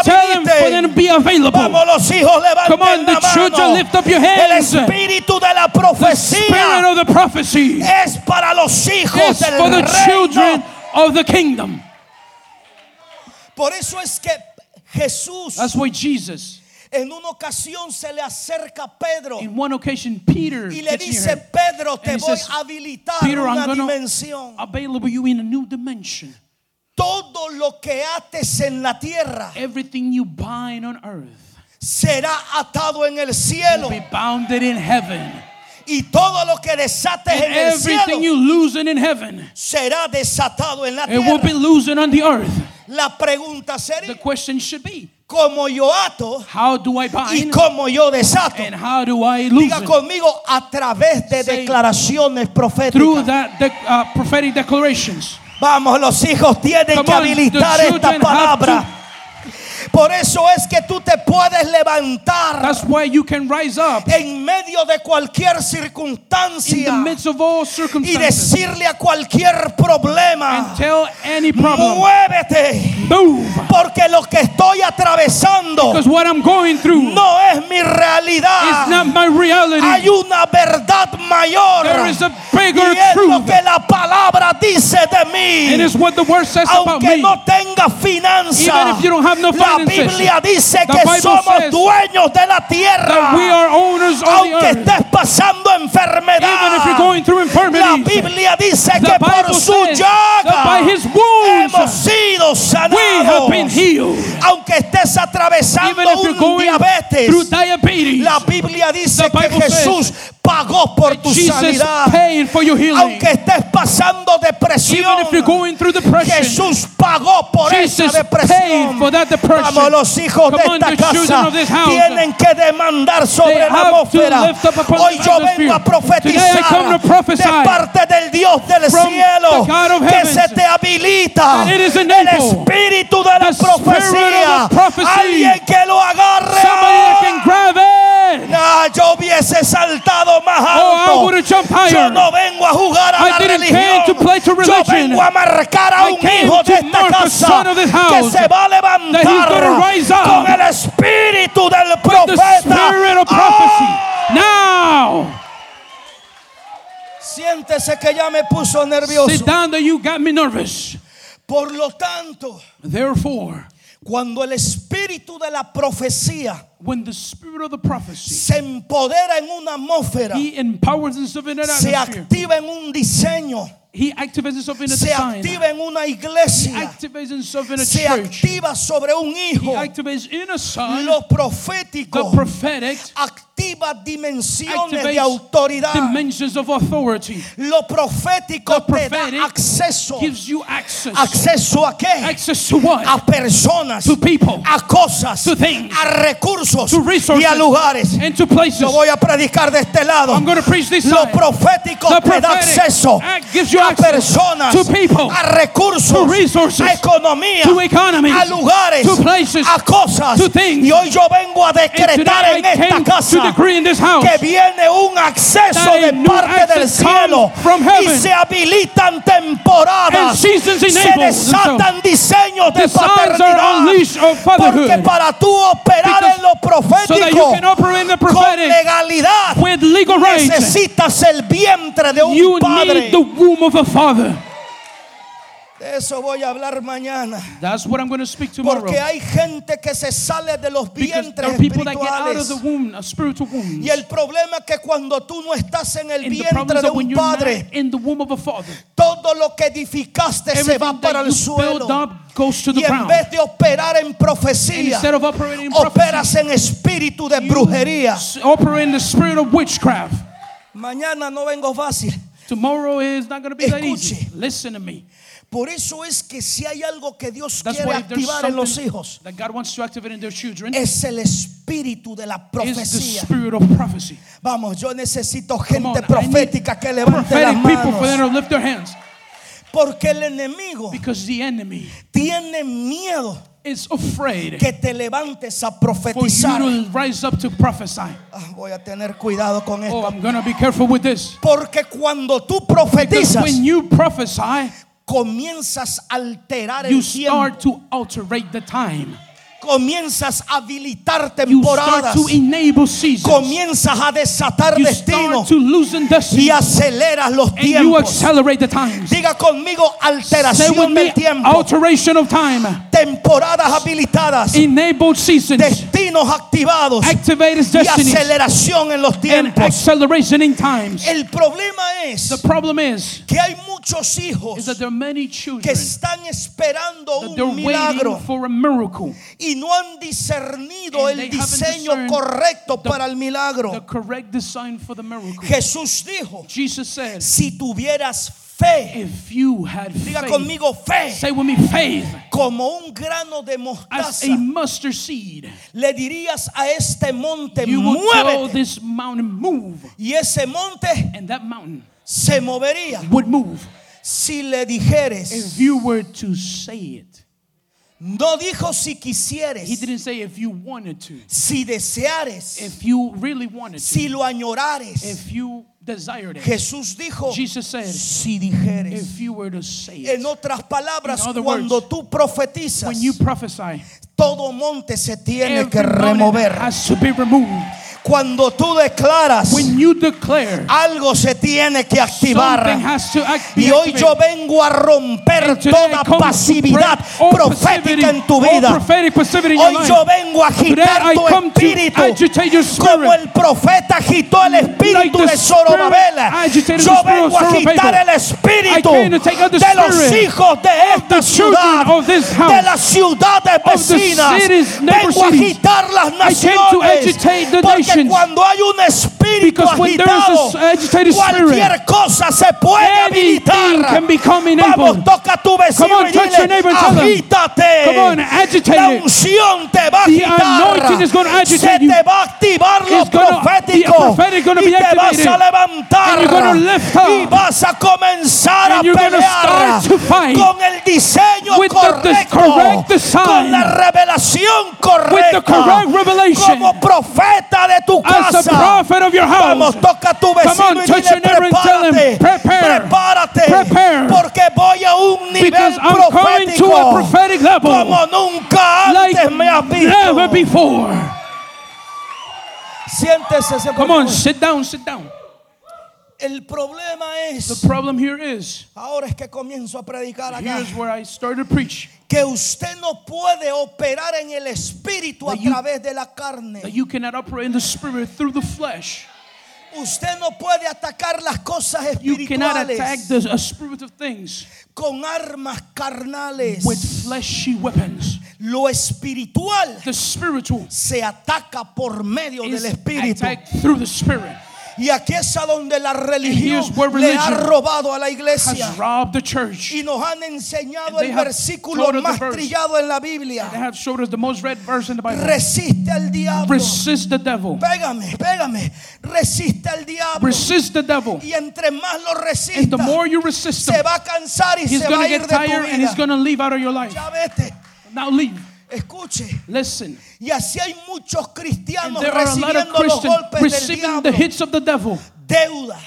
[SPEAKER 2] available.
[SPEAKER 1] Vamos los hijos, levanten
[SPEAKER 2] Come on,
[SPEAKER 1] la
[SPEAKER 2] the children,
[SPEAKER 1] mano.
[SPEAKER 2] lift up your
[SPEAKER 1] El espíritu de la profecía
[SPEAKER 2] of the prophecy
[SPEAKER 1] es para los hijos del reino.
[SPEAKER 2] children of the kingdom.
[SPEAKER 1] Por eso es que Jesús
[SPEAKER 2] That's why Jesus,
[SPEAKER 1] en una ocasión se le acerca a Pedro
[SPEAKER 2] in one occasion, Peter
[SPEAKER 1] y le dice. Pedro, te voy
[SPEAKER 2] says,
[SPEAKER 1] a habilitar
[SPEAKER 2] Peter,
[SPEAKER 1] una dimensión.
[SPEAKER 2] available you in a new dimension.
[SPEAKER 1] Todo lo que ates en la tierra
[SPEAKER 2] Everything you bind on earth
[SPEAKER 1] será atado en el
[SPEAKER 2] will
[SPEAKER 1] cielo
[SPEAKER 2] be bounded in heaven.
[SPEAKER 1] Y todo lo que desates
[SPEAKER 2] And
[SPEAKER 1] en el cielo
[SPEAKER 2] you loosen in heaven,
[SPEAKER 1] será desatado en la
[SPEAKER 2] it will be
[SPEAKER 1] tierra.
[SPEAKER 2] loosened on the earth.
[SPEAKER 1] La pregunta
[SPEAKER 2] The
[SPEAKER 1] sería,
[SPEAKER 2] question should be,
[SPEAKER 1] ¿cómo yo ato
[SPEAKER 2] how do I
[SPEAKER 1] y
[SPEAKER 2] bind
[SPEAKER 1] cómo yo desato?
[SPEAKER 2] and how do I
[SPEAKER 1] Diga conmigo a través de
[SPEAKER 2] Say,
[SPEAKER 1] declaraciones
[SPEAKER 2] Through
[SPEAKER 1] proféticas.
[SPEAKER 2] that de- uh, prophetic declarations.
[SPEAKER 1] Vamos, los hijos tienen
[SPEAKER 2] Come
[SPEAKER 1] que
[SPEAKER 2] on, the
[SPEAKER 1] habilitar esta palabra. Por eso es que tú te puedes levantar
[SPEAKER 2] That's why you can rise up
[SPEAKER 1] en medio de cualquier
[SPEAKER 2] in the
[SPEAKER 1] circunstancia
[SPEAKER 2] midst of all
[SPEAKER 1] y
[SPEAKER 2] circumstances
[SPEAKER 1] decirle a cualquier problema,
[SPEAKER 2] and tell any problem,
[SPEAKER 1] muévete,
[SPEAKER 2] move.
[SPEAKER 1] porque lo que estoy atravesando
[SPEAKER 2] Because what I'm going through
[SPEAKER 1] no es mi realidad.
[SPEAKER 2] not my reality.
[SPEAKER 1] Hay una verdad mayor
[SPEAKER 2] There is a
[SPEAKER 1] y es lo que la palabra dice de
[SPEAKER 2] It
[SPEAKER 1] mí.
[SPEAKER 2] is what the word says about
[SPEAKER 1] Aunque
[SPEAKER 2] me.
[SPEAKER 1] no tenga finanza,
[SPEAKER 2] Even if you don't have no
[SPEAKER 1] la
[SPEAKER 2] finances,
[SPEAKER 1] Biblia dice que somos dueños de la tierra. Aunque estés pasando enfermedad,
[SPEAKER 2] Even if you're going through
[SPEAKER 1] la Biblia dice que por su llaga hemos sido
[SPEAKER 2] we have been
[SPEAKER 1] sanados. Estés atravesando un diabetes, la Biblia dice que Jesús pagó por tu
[SPEAKER 2] Jesus
[SPEAKER 1] sanidad.
[SPEAKER 2] healing.
[SPEAKER 1] Aunque estés pasando depresión, Jesús pagó por
[SPEAKER 2] Jesus
[SPEAKER 1] esa depresión. Vamos, los hijos de
[SPEAKER 2] Come
[SPEAKER 1] esta casa
[SPEAKER 2] house.
[SPEAKER 1] tienen que demandar sobre la atmósfera. Hoy yo vengo a profetizar de parte del Dios del cielo que se te habilita el espíritu de la profecía.
[SPEAKER 2] Prophecy.
[SPEAKER 1] Alguien que lo agarre.
[SPEAKER 2] Somebody can grab it.
[SPEAKER 1] Ah, yo hubiese saltado más
[SPEAKER 2] Oh, I
[SPEAKER 1] alto.
[SPEAKER 2] would have jumped
[SPEAKER 1] Yo
[SPEAKER 2] higher.
[SPEAKER 1] no vengo a jugar a
[SPEAKER 2] I
[SPEAKER 1] la
[SPEAKER 2] didn't
[SPEAKER 1] religión.
[SPEAKER 2] to play to
[SPEAKER 1] Yo
[SPEAKER 2] religion.
[SPEAKER 1] vengo a marcar a
[SPEAKER 2] I
[SPEAKER 1] un
[SPEAKER 2] came
[SPEAKER 1] hijo de
[SPEAKER 2] to
[SPEAKER 1] esta casa
[SPEAKER 2] son of this
[SPEAKER 1] que
[SPEAKER 2] house
[SPEAKER 1] se va a
[SPEAKER 2] that he's
[SPEAKER 1] levantar
[SPEAKER 2] gonna rise up
[SPEAKER 1] con el espíritu del
[SPEAKER 2] The
[SPEAKER 1] profeta.
[SPEAKER 2] spirit of prophecy.
[SPEAKER 1] ¡Oh!
[SPEAKER 2] Now,
[SPEAKER 1] Siéntese que ya me puso nervioso.
[SPEAKER 2] sit down that you got me nervous.
[SPEAKER 1] Por lo tanto,
[SPEAKER 2] Therefore,
[SPEAKER 1] cuando el espíritu de la profecía
[SPEAKER 2] when the spirit of the prophecy
[SPEAKER 1] se empodera en una atmósfera,
[SPEAKER 2] he empowers himself in an
[SPEAKER 1] se
[SPEAKER 2] atmosphere.
[SPEAKER 1] activa en un diseño,
[SPEAKER 2] He activates himself in a
[SPEAKER 1] se
[SPEAKER 2] design.
[SPEAKER 1] activa en una
[SPEAKER 2] He
[SPEAKER 1] iglesia,
[SPEAKER 2] activates himself in a
[SPEAKER 1] se
[SPEAKER 2] church.
[SPEAKER 1] activa sobre un
[SPEAKER 2] He
[SPEAKER 1] hijo.
[SPEAKER 2] activates in a son.
[SPEAKER 1] Lo
[SPEAKER 2] The
[SPEAKER 1] profético
[SPEAKER 2] prophetic
[SPEAKER 1] activa dimensiones de autoridad.
[SPEAKER 2] dimensions of authority.
[SPEAKER 1] Lo profético te da acceso.
[SPEAKER 2] Gives you access.
[SPEAKER 1] ¿Acceso a qué?
[SPEAKER 2] Access to what?
[SPEAKER 1] A personas,
[SPEAKER 2] To people.
[SPEAKER 1] a cosas,
[SPEAKER 2] To things.
[SPEAKER 1] a recursos
[SPEAKER 2] To resources.
[SPEAKER 1] y a lugares.
[SPEAKER 2] And to places.
[SPEAKER 1] Yo voy a predicar de este lado.
[SPEAKER 2] I'm going to preach this
[SPEAKER 1] Lo profético
[SPEAKER 2] The
[SPEAKER 1] te da acceso
[SPEAKER 2] act gives you
[SPEAKER 1] a personas,
[SPEAKER 2] to people,
[SPEAKER 1] a recursos,
[SPEAKER 2] to resources,
[SPEAKER 1] a economía,
[SPEAKER 2] to economies,
[SPEAKER 1] a lugares,
[SPEAKER 2] to places,
[SPEAKER 1] a cosas.
[SPEAKER 2] to things.
[SPEAKER 1] Y hoy yo vengo a decretar en esta casa que viene un acceso de parte del cielo
[SPEAKER 2] from
[SPEAKER 1] y se habilitan temporadas, se desatan diseños de paternidad. Porque para tú operar en lo profético con legalidad
[SPEAKER 2] with legal rights.
[SPEAKER 1] necesitas el vientre de un padre.
[SPEAKER 2] need the womb of a father.
[SPEAKER 1] De eso voy a hablar mañana.
[SPEAKER 2] That's what I'm going to speak tomorrow.
[SPEAKER 1] Porque hay gente que se sale de los
[SPEAKER 2] Because there
[SPEAKER 1] vientres
[SPEAKER 2] are people that get out of
[SPEAKER 1] espirituales.
[SPEAKER 2] the womb, a spiritual womb.
[SPEAKER 1] Y el problema es que cuando tú no estás en el
[SPEAKER 2] And
[SPEAKER 1] vientre de
[SPEAKER 2] that when
[SPEAKER 1] un
[SPEAKER 2] you're
[SPEAKER 1] padre,
[SPEAKER 2] not in the womb of a father,
[SPEAKER 1] todo lo que edificaste se va para
[SPEAKER 2] that
[SPEAKER 1] el suelo.
[SPEAKER 2] goes to the
[SPEAKER 1] Y en vez de operar en profecía,
[SPEAKER 2] instead of operating in
[SPEAKER 1] operas en espíritu de brujería.
[SPEAKER 2] in the spirit of witchcraft.
[SPEAKER 1] Mañana no vengo fácil.
[SPEAKER 2] Tomorrow is not going to be that easy.
[SPEAKER 1] Escuche.
[SPEAKER 2] Listen to me.
[SPEAKER 1] Por eso es que si hay algo que Dios
[SPEAKER 2] That's
[SPEAKER 1] quiere activar en los hijos,
[SPEAKER 2] that God wants to activate in their children
[SPEAKER 1] es el espíritu de la profecía. Vamos, yo necesito
[SPEAKER 2] on,
[SPEAKER 1] gente
[SPEAKER 2] need
[SPEAKER 1] profética que levante las manos. Porque el enemigo tiene miedo
[SPEAKER 2] is afraid
[SPEAKER 1] que te levantes a
[SPEAKER 2] for you
[SPEAKER 1] profetizar.
[SPEAKER 2] to rise up to prophesy.
[SPEAKER 1] Ah, voy a tener cuidado con
[SPEAKER 2] Oh,
[SPEAKER 1] esto.
[SPEAKER 2] I'm going to be careful with this.
[SPEAKER 1] Porque cuando tú profetizas,
[SPEAKER 2] when you prophesy,
[SPEAKER 1] comienzas a alterar
[SPEAKER 2] you
[SPEAKER 1] el tiempo.
[SPEAKER 2] start to alterate the time.
[SPEAKER 1] Comienzas a habilitar
[SPEAKER 2] You start
[SPEAKER 1] temporadas.
[SPEAKER 2] to enable seasons.
[SPEAKER 1] Comienzas a desatar
[SPEAKER 2] You
[SPEAKER 1] destino
[SPEAKER 2] start to loosen
[SPEAKER 1] y aceleras los
[SPEAKER 2] And you
[SPEAKER 1] tiempos.
[SPEAKER 2] accelerate the times.
[SPEAKER 1] Diga conmigo alteración del tiempo,
[SPEAKER 2] alteration of time.
[SPEAKER 1] temporadas habilitadas,
[SPEAKER 2] Enabled seasons.
[SPEAKER 1] destinos activados
[SPEAKER 2] Activated
[SPEAKER 1] y
[SPEAKER 2] destinies.
[SPEAKER 1] aceleración en los
[SPEAKER 2] And
[SPEAKER 1] tiempos.
[SPEAKER 2] acceleration in times.
[SPEAKER 1] El problema es
[SPEAKER 2] The problem is,
[SPEAKER 1] que hay muchos hijos
[SPEAKER 2] is that there are many
[SPEAKER 1] que están esperando un milagro
[SPEAKER 2] waiting for a miracle.
[SPEAKER 1] y no han discernido el diseño correcto
[SPEAKER 2] the-
[SPEAKER 1] para el
[SPEAKER 2] The
[SPEAKER 1] milagro.
[SPEAKER 2] correct design for the miracle.
[SPEAKER 1] Jesús dijo,
[SPEAKER 2] Jesus said,
[SPEAKER 1] si tuvieras fe,
[SPEAKER 2] if you had
[SPEAKER 1] diga
[SPEAKER 2] faith,
[SPEAKER 1] conmigo fe,
[SPEAKER 2] say with me faith,
[SPEAKER 1] como un grano de
[SPEAKER 2] as
[SPEAKER 1] mostaza,
[SPEAKER 2] a mustard seed,
[SPEAKER 1] le dirías a este monte, muévete.
[SPEAKER 2] this mountain move,
[SPEAKER 1] Y ese monte
[SPEAKER 2] and that mountain
[SPEAKER 1] se movería.
[SPEAKER 2] would move.
[SPEAKER 1] Si le dijeres,
[SPEAKER 2] If you were to say it,
[SPEAKER 1] No dijo si
[SPEAKER 2] He
[SPEAKER 1] quisieres,
[SPEAKER 2] didn't say if you wanted to.
[SPEAKER 1] si deseares,
[SPEAKER 2] If you really wanted to.
[SPEAKER 1] si lo añorares.
[SPEAKER 2] If you desired it.
[SPEAKER 1] Jesús dijo,
[SPEAKER 2] Jesus said,
[SPEAKER 1] si dijeres.
[SPEAKER 2] if you were to say it.
[SPEAKER 1] En otras palabras,
[SPEAKER 2] In other
[SPEAKER 1] cuando
[SPEAKER 2] words,
[SPEAKER 1] tú profetizas,
[SPEAKER 2] When you prophesy,
[SPEAKER 1] todo monte se tiene que remover.
[SPEAKER 2] has to be removed.
[SPEAKER 1] Cuando tú declaras,
[SPEAKER 2] When you declare,
[SPEAKER 1] algo se tiene que activar.
[SPEAKER 2] act,
[SPEAKER 1] Y hoy yo vengo a romper toda pasividad profética en tu vida. Hoy yo vengo a agitar tu espíritu como el profeta agitó el espíritu
[SPEAKER 2] Like
[SPEAKER 1] de Zorobabel. Yo vengo a agitar el espíritu de los hijos de esta ciudad, de las ciudades vecinas. Vengo a agitar las naciones. Porque cuando hay un espíritu agitado, cualquier cosa se puede habilitar. Vamos, toca a tu vecino
[SPEAKER 2] on,
[SPEAKER 1] y dile, agítate.
[SPEAKER 2] On,
[SPEAKER 1] La unción te va a agitar. Se te va a activar lo profético. y te vas a levantar. Y vas a comenzar a pelear
[SPEAKER 2] start to fight
[SPEAKER 1] con el diseño
[SPEAKER 2] with the
[SPEAKER 1] correcto.
[SPEAKER 2] correct design.
[SPEAKER 1] con la revelación correcta.
[SPEAKER 2] With the correct revelation.
[SPEAKER 1] Como profeta de tu
[SPEAKER 2] As
[SPEAKER 1] casa.
[SPEAKER 2] a prophet of your house.
[SPEAKER 1] Vamos, toca a tu vecino
[SPEAKER 2] on,
[SPEAKER 1] y
[SPEAKER 2] touch
[SPEAKER 1] dile,
[SPEAKER 2] your neighbor and tell him,
[SPEAKER 1] prepárate,
[SPEAKER 2] prepare,
[SPEAKER 1] prepárate,
[SPEAKER 2] prepare.
[SPEAKER 1] porque voy a un nivel profético
[SPEAKER 2] a prophetic level
[SPEAKER 1] como nunca
[SPEAKER 2] like
[SPEAKER 1] antes me has visto.
[SPEAKER 2] never before.
[SPEAKER 1] Siéntese, se
[SPEAKER 2] Come on, sit down, sit down.
[SPEAKER 1] El problema
[SPEAKER 2] The
[SPEAKER 1] es,
[SPEAKER 2] problem here is,
[SPEAKER 1] ahora es que comienzo a predicar acá,
[SPEAKER 2] here's where I started to preach,
[SPEAKER 1] que usted no puede operar en el espíritu a
[SPEAKER 2] That you-
[SPEAKER 1] través de la carne.
[SPEAKER 2] that you cannot operate in the spirit through the flesh.
[SPEAKER 1] Usted no puede atacar las cosas
[SPEAKER 2] You cannot attack
[SPEAKER 1] espirituales
[SPEAKER 2] the a spirit of things
[SPEAKER 1] con armas carnales.
[SPEAKER 2] with fleshy weapons.
[SPEAKER 1] Lo espiritual
[SPEAKER 2] The spiritual
[SPEAKER 1] se ataca por medio del espíritu. Y aquí es a donde la religión le ha robado a la iglesia. Y nos han enseñado el versículo más trillado en la Biblia. Resiste al diablo.
[SPEAKER 2] Resist the devil.
[SPEAKER 1] Pégame, pégame. Resiste al diablo.
[SPEAKER 2] Resist the devil.
[SPEAKER 1] Y entre más lo
[SPEAKER 2] And
[SPEAKER 1] resista,
[SPEAKER 2] the more you resist
[SPEAKER 1] se va a cansar y se va a ir de tu
[SPEAKER 2] tired and he's
[SPEAKER 1] vida.
[SPEAKER 2] going to leave out of your life.
[SPEAKER 1] Ya vete.
[SPEAKER 2] Now leave.
[SPEAKER 1] Escuche.
[SPEAKER 2] Listen.
[SPEAKER 1] Y así hay muchos cristianos recibiendo los golpes del diablo.
[SPEAKER 2] hits of the devil.
[SPEAKER 1] Deuda,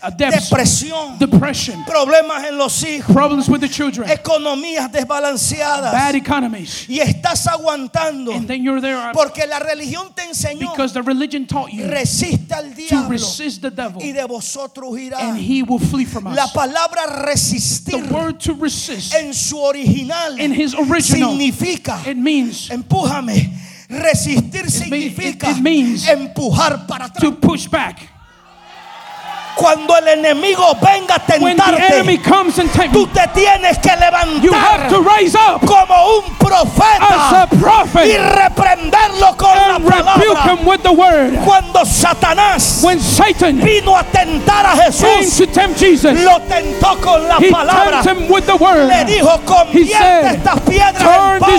[SPEAKER 2] A debts,
[SPEAKER 1] depresión,
[SPEAKER 2] depression,
[SPEAKER 1] problemas en los hijos,
[SPEAKER 2] problems with the children,
[SPEAKER 1] economías desbalanceadas.
[SPEAKER 2] bad economies.
[SPEAKER 1] Y estás aguantando
[SPEAKER 2] And then you're there
[SPEAKER 1] porque la religión te enseñó
[SPEAKER 2] because the religion taught you
[SPEAKER 1] resiste al
[SPEAKER 2] to
[SPEAKER 1] diablo
[SPEAKER 2] resist the devil
[SPEAKER 1] y de vosotros irá.
[SPEAKER 2] and he will flee from
[SPEAKER 1] La
[SPEAKER 2] us.
[SPEAKER 1] palabra
[SPEAKER 2] The
[SPEAKER 1] resistir
[SPEAKER 2] word to resist
[SPEAKER 1] en su original
[SPEAKER 2] in his original,
[SPEAKER 1] significa
[SPEAKER 2] it means
[SPEAKER 1] empújame. Resistir significa
[SPEAKER 2] it- it means
[SPEAKER 1] empujar para atrás.
[SPEAKER 2] to push back.
[SPEAKER 1] Cuando el enemigo venga a tentarte, tú te tienes que levantar como un profeta y reprenderlo con la palabra. Cuando Satanás vino a tentar a Jesús, lo tentó con la palabra. Le dijo, convierte estas piedras en pan.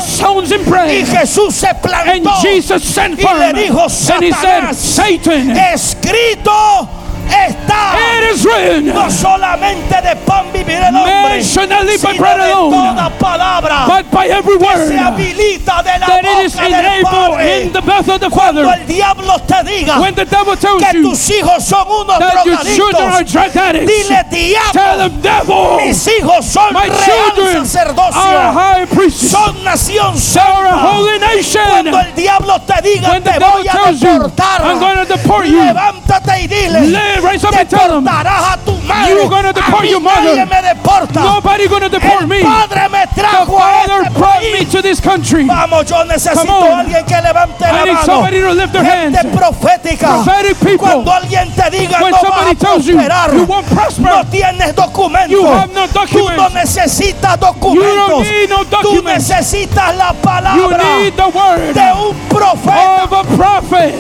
[SPEAKER 1] Y. Jesús se plantó y le dijo, Satanás,
[SPEAKER 2] Satan,
[SPEAKER 1] escrito está.
[SPEAKER 2] it is written,
[SPEAKER 1] No solamente de pan vivirá el hombre,
[SPEAKER 2] by
[SPEAKER 1] sino
[SPEAKER 2] bread
[SPEAKER 1] de
[SPEAKER 2] alone,
[SPEAKER 1] toda palabra
[SPEAKER 2] but by every
[SPEAKER 1] que
[SPEAKER 2] word
[SPEAKER 1] se habilita de la
[SPEAKER 2] that it is
[SPEAKER 1] boca del Padre.
[SPEAKER 2] in the mouth of the
[SPEAKER 1] Cuando
[SPEAKER 2] Father.
[SPEAKER 1] el diablo te diga
[SPEAKER 2] When the devil tells
[SPEAKER 1] que
[SPEAKER 2] you
[SPEAKER 1] tus hijos son unos drogadictos, dile
[SPEAKER 2] tell
[SPEAKER 1] diablo,
[SPEAKER 2] them, devil,
[SPEAKER 1] mis hijos son
[SPEAKER 2] my
[SPEAKER 1] real sacerdocio, son nación santa. Cuando el diablo te diga
[SPEAKER 2] When
[SPEAKER 1] te voy a deportar, levántate y dile,
[SPEAKER 2] Lay- rise up and tell them,
[SPEAKER 1] deportarás a tu madre.
[SPEAKER 2] You're gonna deport
[SPEAKER 1] a mí
[SPEAKER 2] your mother.
[SPEAKER 1] me deporta.
[SPEAKER 2] nobody going to deport me.
[SPEAKER 1] Padre me
[SPEAKER 2] The
[SPEAKER 1] trajo a
[SPEAKER 2] Father
[SPEAKER 1] este
[SPEAKER 2] brought me
[SPEAKER 1] país.
[SPEAKER 2] to this country.
[SPEAKER 1] Vamos, yo necesito
[SPEAKER 2] Come on.
[SPEAKER 1] a alguien que levante
[SPEAKER 2] I
[SPEAKER 1] la
[SPEAKER 2] need
[SPEAKER 1] mano.
[SPEAKER 2] somebody to lift their
[SPEAKER 1] Gente
[SPEAKER 2] hands.
[SPEAKER 1] profética.
[SPEAKER 2] Prophetic people.
[SPEAKER 1] Cuando alguien te diga
[SPEAKER 2] When
[SPEAKER 1] no vas
[SPEAKER 2] somebody
[SPEAKER 1] a
[SPEAKER 2] tells you
[SPEAKER 1] prosperar,
[SPEAKER 2] you won't prosper,
[SPEAKER 1] no tienes documentos.
[SPEAKER 2] You have no
[SPEAKER 1] Tú
[SPEAKER 2] documents.
[SPEAKER 1] no necesitas
[SPEAKER 2] you
[SPEAKER 1] documentos.
[SPEAKER 2] don't need no
[SPEAKER 1] Tú
[SPEAKER 2] documents.
[SPEAKER 1] necesitas la
[SPEAKER 2] You
[SPEAKER 1] palabra
[SPEAKER 2] need the word
[SPEAKER 1] de un profeta.
[SPEAKER 2] of a prophet.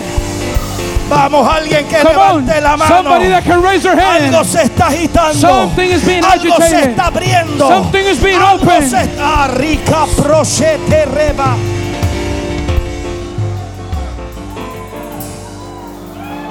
[SPEAKER 1] Vamos, alguien que
[SPEAKER 2] Come on,
[SPEAKER 1] levante la mano.
[SPEAKER 2] somebody that can raise their
[SPEAKER 1] Algo
[SPEAKER 2] hand.
[SPEAKER 1] se está agitando.
[SPEAKER 2] Something is being
[SPEAKER 1] Algo se
[SPEAKER 2] agitated.
[SPEAKER 1] está abriendo.
[SPEAKER 2] Something is being
[SPEAKER 1] Algo
[SPEAKER 2] opened.
[SPEAKER 1] se está rica prosete reba.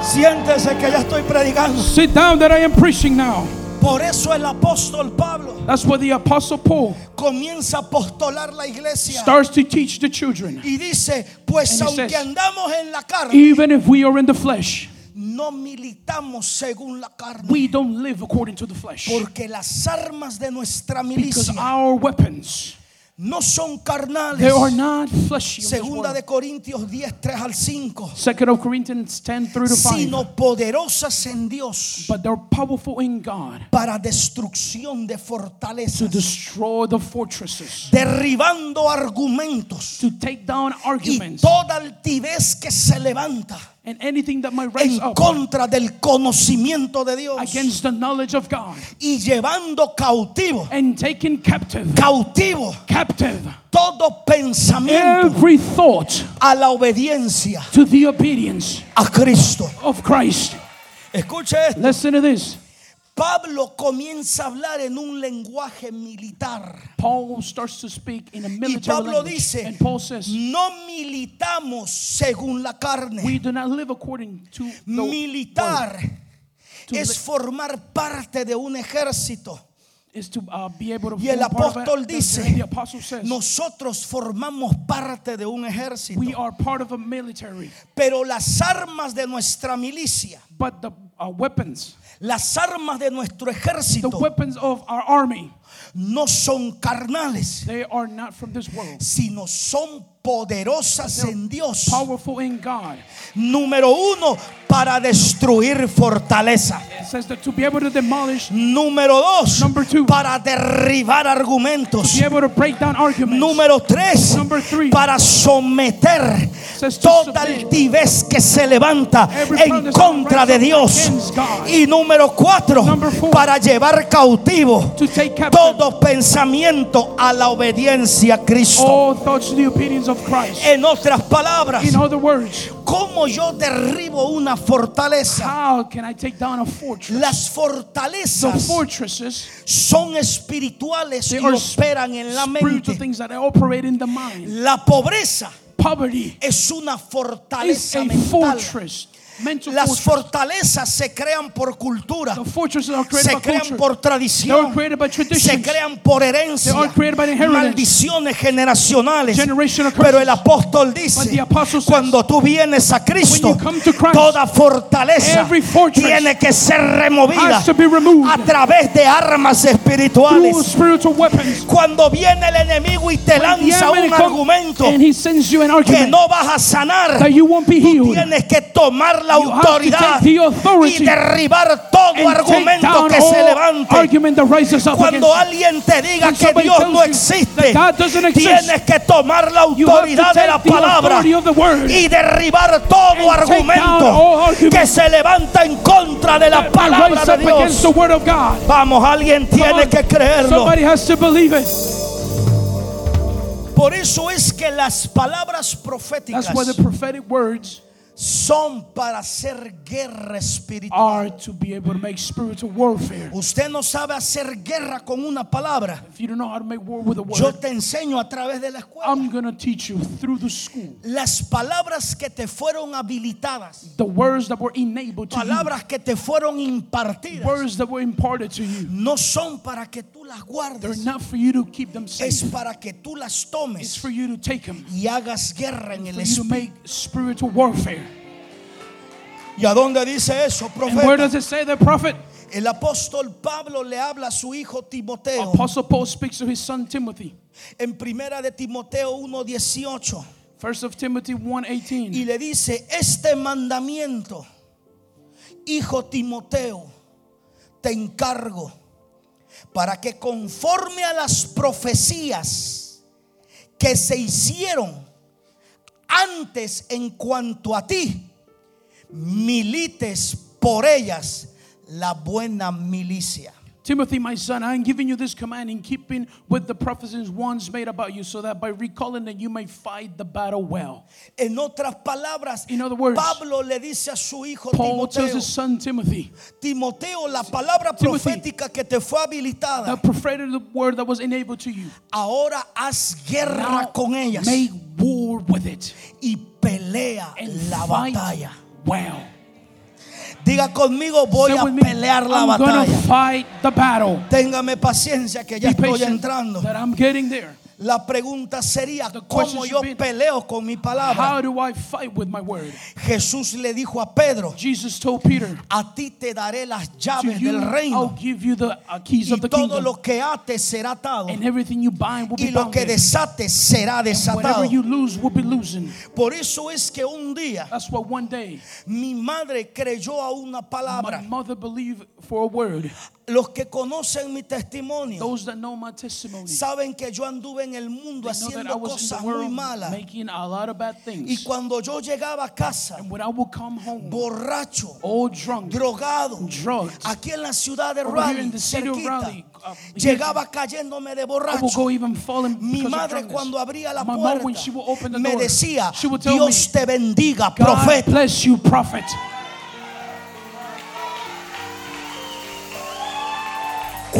[SPEAKER 1] Siéntese que ya estoy predicando.
[SPEAKER 2] Sit down that I am preaching now.
[SPEAKER 1] Por eso el apóstol Pablo
[SPEAKER 2] That's the Apostle Paul
[SPEAKER 1] comienza a apostolar la iglesia
[SPEAKER 2] starts to teach the children.
[SPEAKER 1] y dice, pues
[SPEAKER 2] And
[SPEAKER 1] aunque
[SPEAKER 2] says,
[SPEAKER 1] andamos en la carne,
[SPEAKER 2] Even if we are in the flesh,
[SPEAKER 1] no militamos según la carne,
[SPEAKER 2] we don't live according to the flesh.
[SPEAKER 1] porque las armas de nuestra
[SPEAKER 2] Because
[SPEAKER 1] milicia
[SPEAKER 2] our weapons,
[SPEAKER 1] no son carnales.
[SPEAKER 2] they are not fleshy.
[SPEAKER 1] Segunda de Corintios 10, 3 al 5.
[SPEAKER 2] Second of Corinthians 10 3 to 5.
[SPEAKER 1] Sino poderosas en Dios
[SPEAKER 2] But they're powerful in God
[SPEAKER 1] para destrucción de
[SPEAKER 2] to
[SPEAKER 1] fortalezas,
[SPEAKER 2] destroy the fortresses,
[SPEAKER 1] derribando argumentos
[SPEAKER 2] to take down
[SPEAKER 1] y
[SPEAKER 2] arguments
[SPEAKER 1] toda altivez que se levanta
[SPEAKER 2] and anything that might
[SPEAKER 1] en
[SPEAKER 2] up
[SPEAKER 1] contra del conocimiento de Dios
[SPEAKER 2] against the knowledge of God
[SPEAKER 1] y llevando cautivo,
[SPEAKER 2] and taking captive,
[SPEAKER 1] cautivo
[SPEAKER 2] captive
[SPEAKER 1] todo pensamiento
[SPEAKER 2] every thought
[SPEAKER 1] a la obediencia
[SPEAKER 2] to the obedience
[SPEAKER 1] a Cristo.
[SPEAKER 2] of Christ.
[SPEAKER 1] Escuche esto.
[SPEAKER 2] Listen to this.
[SPEAKER 1] Pablo comienza a hablar en un lenguaje militar.
[SPEAKER 2] Paul starts to speak in a
[SPEAKER 1] Y
[SPEAKER 2] military
[SPEAKER 1] Pablo
[SPEAKER 2] language.
[SPEAKER 1] dice,
[SPEAKER 2] and Paul says,
[SPEAKER 1] no militamos según la carne.
[SPEAKER 2] we do not live according to the
[SPEAKER 1] Militar
[SPEAKER 2] word. To
[SPEAKER 1] es formar parte de un ejército.
[SPEAKER 2] is to uh, be able to
[SPEAKER 1] Y el apóstol dice,
[SPEAKER 2] the apostle says,
[SPEAKER 1] nosotros formamos parte de un ejército.
[SPEAKER 2] we are part of a military,
[SPEAKER 1] Pero las armas de nuestra milicia,
[SPEAKER 2] but the uh, weapons,
[SPEAKER 1] las armas de nuestro
[SPEAKER 2] the
[SPEAKER 1] ejército
[SPEAKER 2] weapons of our army,
[SPEAKER 1] no son carnales,
[SPEAKER 2] they are not from this world.
[SPEAKER 1] sino son poderosas en Dios.
[SPEAKER 2] Powerful in God.
[SPEAKER 1] Número uno, para destruir fortaleza.
[SPEAKER 2] Says that to be able to demolish,
[SPEAKER 1] Número dos,
[SPEAKER 2] Number two.
[SPEAKER 1] para derribar argumentos.
[SPEAKER 2] be able to break down arguments.
[SPEAKER 1] Número tres,
[SPEAKER 2] Number three.
[SPEAKER 1] para someter
[SPEAKER 2] Says to
[SPEAKER 1] toda altivez que se levanta en contra de Dios. Y número cuatro,
[SPEAKER 2] Number four.
[SPEAKER 1] para llevar cautivo
[SPEAKER 2] to take
[SPEAKER 1] todo pensamiento a la obediencia a Cristo.
[SPEAKER 2] all thoughts to the obedience of Christ.
[SPEAKER 1] En otras palabras,
[SPEAKER 2] In other words,
[SPEAKER 1] ¿cómo yo derribo una fortaleza?
[SPEAKER 2] how can I take down a fortress?
[SPEAKER 1] Las
[SPEAKER 2] The
[SPEAKER 1] fortalezas
[SPEAKER 2] fortresses
[SPEAKER 1] son espirituales
[SPEAKER 2] They
[SPEAKER 1] y
[SPEAKER 2] are
[SPEAKER 1] operan en la
[SPEAKER 2] spiritual
[SPEAKER 1] mente.
[SPEAKER 2] things that operate in the mind.
[SPEAKER 1] La pobreza
[SPEAKER 2] Poverty
[SPEAKER 1] es una
[SPEAKER 2] is
[SPEAKER 1] fortaleza
[SPEAKER 2] a
[SPEAKER 1] mental.
[SPEAKER 2] fortress,
[SPEAKER 1] Las fortalezas se crean por cultura,
[SPEAKER 2] The fortresses are created
[SPEAKER 1] se crean por tradición, se crean por herencia, maldiciones generacionales.
[SPEAKER 2] Generational
[SPEAKER 1] Pero el apóstol dice, cuando tú vienes a Cristo, toda fortaleza tiene que ser removida a través de armas espirituales. Cuando viene el enemigo y te lanza un argumento que no vas a sanar, tú tienes que tomar la autoridad y derribar todo argumento que se levante. Cuando alguien te diga que Dios no existe, tienes que tomar la autoridad de la palabra y derribar todo argumento
[SPEAKER 2] argument
[SPEAKER 1] que se levanta en contra de la palabra de Dios. Vamos, alguien tiene que creerlo.
[SPEAKER 2] Somebody has to believe it.
[SPEAKER 1] Por eso es que las palabras proféticas
[SPEAKER 2] That's why the prophetic words
[SPEAKER 1] son para hacer guerra espiritual.
[SPEAKER 2] are to be able to make spiritual warfare.
[SPEAKER 1] Usted no sabe hacer guerra con una palabra.
[SPEAKER 2] If you don't know how to make war with a
[SPEAKER 1] Yo
[SPEAKER 2] word,
[SPEAKER 1] te enseño a través de la escuela.
[SPEAKER 2] I'm going to teach you through the school.
[SPEAKER 1] Las palabras que te fueron habilitadas,
[SPEAKER 2] The words that were enabled to you,
[SPEAKER 1] palabras que te fueron impartidas,
[SPEAKER 2] words that were imparted to you,
[SPEAKER 1] no son para que tú las guardes,
[SPEAKER 2] not for you to keep them
[SPEAKER 1] es para que tú las tomes
[SPEAKER 2] for you to take them,
[SPEAKER 1] y hagas guerra en el espíritu. ¿Y a dónde dice eso,
[SPEAKER 2] And where
[SPEAKER 1] profeta?
[SPEAKER 2] does it say that, prophet?
[SPEAKER 1] El apóstol Pablo le habla a su hijo Timoteo
[SPEAKER 2] Apostle Paul speaks to his son Timothy.
[SPEAKER 1] en primera de Timoteo 1:18
[SPEAKER 2] First of Timothy 1:18.
[SPEAKER 1] y le dice, este mandamiento, hijo Timoteo, te encargo para que conforme a las profecías que se hicieron antes en cuanto a ti, milites por ellas la buena milicia.
[SPEAKER 2] Timothy, my son, I am giving you this command in keeping with the prophecies once made about you, so that by recalling that you may fight the battle well.
[SPEAKER 1] En otras palabras,
[SPEAKER 2] In other words,
[SPEAKER 1] Pablo le dice a su hijo
[SPEAKER 2] Paul tells
[SPEAKER 1] Timoteo,
[SPEAKER 2] his son Timothy,
[SPEAKER 1] Timoteo, la palabra
[SPEAKER 2] Timothy,
[SPEAKER 1] profética que te fue habilitada, the
[SPEAKER 2] prophetic word that was enabled to you.
[SPEAKER 1] ahora haz guerra
[SPEAKER 2] Now
[SPEAKER 1] con ellas
[SPEAKER 2] make war with it
[SPEAKER 1] y pelea
[SPEAKER 2] and
[SPEAKER 1] la
[SPEAKER 2] fight
[SPEAKER 1] batalla.
[SPEAKER 2] well.
[SPEAKER 1] Diga conmigo, voy a pelear la batalla. Téngame paciencia que ya estoy entrando. La pregunta sería, ¿cómo yo
[SPEAKER 2] be,
[SPEAKER 1] peleo con mi palabra?
[SPEAKER 2] How do I fight with my word?
[SPEAKER 1] Jesús le dijo a Pedro,
[SPEAKER 2] Jesus told Peter,
[SPEAKER 1] a ti te daré las llaves del reino
[SPEAKER 2] uh,
[SPEAKER 1] y todo lo que ates será atado
[SPEAKER 2] And everything you bind will
[SPEAKER 1] y
[SPEAKER 2] be
[SPEAKER 1] lo que desates será desatado.
[SPEAKER 2] Whatever you lose will be losing.
[SPEAKER 1] Por eso es que un día
[SPEAKER 2] That's what one day
[SPEAKER 1] mi madre creyó a una
[SPEAKER 2] my
[SPEAKER 1] palabra.
[SPEAKER 2] mother believed for a word.
[SPEAKER 1] Los que conocen mi testimonio
[SPEAKER 2] Those that know my testimony,
[SPEAKER 1] saben que yo anduve en el mundo haciendo cosas muy malas.
[SPEAKER 2] making a lot of bad
[SPEAKER 1] Y
[SPEAKER 2] things.
[SPEAKER 1] cuando yo llegaba a casa,
[SPEAKER 2] home,
[SPEAKER 1] borracho,
[SPEAKER 2] drunk,
[SPEAKER 1] drogado,
[SPEAKER 2] drugged,
[SPEAKER 1] aquí en la ciudad de Raleigh, cerquita,
[SPEAKER 2] uh,
[SPEAKER 1] llegaba cayéndome de borracho. Mi madre cuando abría la puerta me decía, Dios te bendiga, profeta.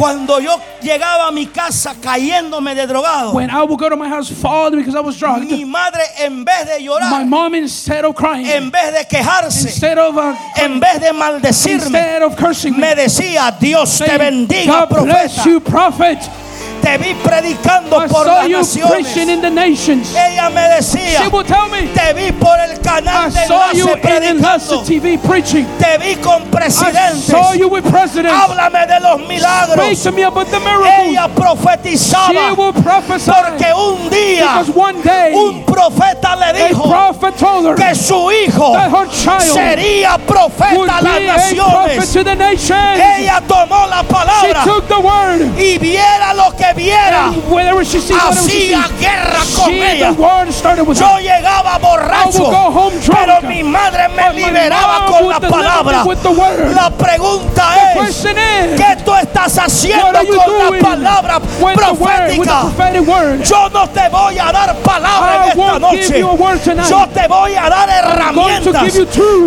[SPEAKER 1] Cuando yo llegaba a mi casa cayéndome de drogado,
[SPEAKER 2] When I would go to my house falling because I was drunk,
[SPEAKER 1] mi madre en vez de
[SPEAKER 2] my
[SPEAKER 1] llorar,
[SPEAKER 2] mom, instead of crying,
[SPEAKER 1] en vez de quejarse,
[SPEAKER 2] instead of uh,
[SPEAKER 1] en vez de maldecirme,
[SPEAKER 2] instead of cursing
[SPEAKER 1] me
[SPEAKER 2] me,
[SPEAKER 1] decía, Dios te bendiga,
[SPEAKER 2] God bless
[SPEAKER 1] profeta.
[SPEAKER 2] you, prophet.
[SPEAKER 1] Te vi predicando
[SPEAKER 2] I
[SPEAKER 1] por
[SPEAKER 2] saw
[SPEAKER 1] las
[SPEAKER 2] you preaching
[SPEAKER 1] naciones.
[SPEAKER 2] in the nations.
[SPEAKER 1] Ella me decía,
[SPEAKER 2] She will tell me,
[SPEAKER 1] te vi por el
[SPEAKER 2] I
[SPEAKER 1] canal de
[SPEAKER 2] saw you
[SPEAKER 1] enlace
[SPEAKER 2] in Enlace
[SPEAKER 1] predicando.
[SPEAKER 2] TV preaching.
[SPEAKER 1] Te vi con
[SPEAKER 2] I
[SPEAKER 1] presidentes.
[SPEAKER 2] saw you with presidents.
[SPEAKER 1] Háblame de los
[SPEAKER 2] Speak
[SPEAKER 1] milagros.
[SPEAKER 2] to me about the miracles.
[SPEAKER 1] Ella
[SPEAKER 2] She
[SPEAKER 1] profetizaba
[SPEAKER 2] will prophesy.
[SPEAKER 1] porque un día
[SPEAKER 2] Because one day,
[SPEAKER 1] un profeta le
[SPEAKER 2] a
[SPEAKER 1] dijo
[SPEAKER 2] prophet told her
[SPEAKER 1] que su hijo
[SPEAKER 2] that her child
[SPEAKER 1] sería
[SPEAKER 2] would
[SPEAKER 1] profeta a las
[SPEAKER 2] be a prophet
[SPEAKER 1] naciones.
[SPEAKER 2] to the nations.
[SPEAKER 1] Ella tomó la
[SPEAKER 2] She
[SPEAKER 1] palabra
[SPEAKER 2] took the word.
[SPEAKER 1] y viera lo que viera, hacía guerra con ella. Yo llegaba borracho, pero mi madre me liberaba con la palabra. La pregunta es, ¿qué tú estás haciendo con la palabra profética? Yo no te voy a dar palabra en esta noche. Yo te voy a dar herramientas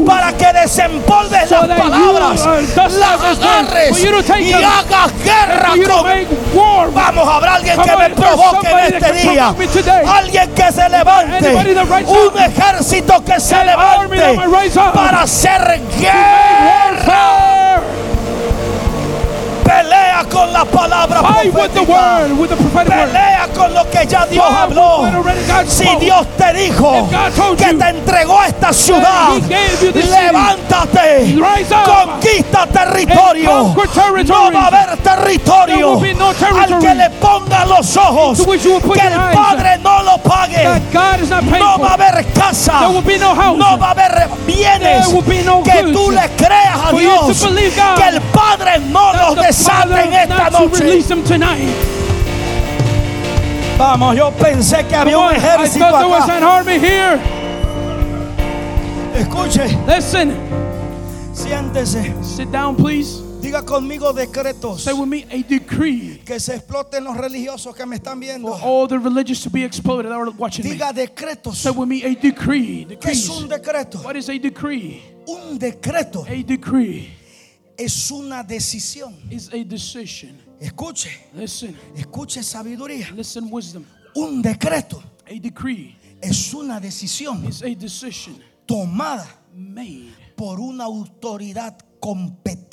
[SPEAKER 1] para que desempolves las palabras, las agarres y hagas guerra con
[SPEAKER 2] war.
[SPEAKER 1] Vamos, habrá alguien que me provoque en este día. Alguien que se levante. Un ejército que se levante para hacer guerra. Pelea con la palabra
[SPEAKER 2] Fight with the
[SPEAKER 1] profética.
[SPEAKER 2] word, with the prophetic word.
[SPEAKER 1] Pelea con lo que ya Dios
[SPEAKER 2] Fight
[SPEAKER 1] habló. Si. Dios te dijo que te entregó esta ciudad, levántate, conquista territorio. No va a haber territorio
[SPEAKER 2] no
[SPEAKER 1] al que le ponga los ojos que el. Padre no lo pague. No va a haber casa,
[SPEAKER 2] no
[SPEAKER 1] va a haber bienes que tú le creas a Dios que el Padre no los
[SPEAKER 2] the
[SPEAKER 1] desate en esta noche.
[SPEAKER 2] release them tonight.
[SPEAKER 1] Vamos, yo pensé que había un
[SPEAKER 2] I
[SPEAKER 1] ejército
[SPEAKER 2] thought there was
[SPEAKER 1] acá.
[SPEAKER 2] an army here.
[SPEAKER 1] Escuche,
[SPEAKER 2] Listen,
[SPEAKER 1] siéntese,
[SPEAKER 2] sit down, please.
[SPEAKER 1] diga conmigo decretos
[SPEAKER 2] Say with me a decree
[SPEAKER 1] que se exploten los religiosos que me están viendo.
[SPEAKER 2] for all the religious to be exploded that are watching me.
[SPEAKER 1] Diga decretos.
[SPEAKER 2] Say with me a decree.
[SPEAKER 1] ¿Qué es un decreto?
[SPEAKER 2] What is a decree?
[SPEAKER 1] Un decreto
[SPEAKER 2] A decree
[SPEAKER 1] es una decisión. Escuche,
[SPEAKER 2] Listen,
[SPEAKER 1] escuche sabiduría.
[SPEAKER 2] listen, wisdom.
[SPEAKER 1] Un decreto
[SPEAKER 2] A decree
[SPEAKER 1] es una decisión
[SPEAKER 2] is a decision
[SPEAKER 1] tomada
[SPEAKER 2] made
[SPEAKER 1] por una autoridad competente.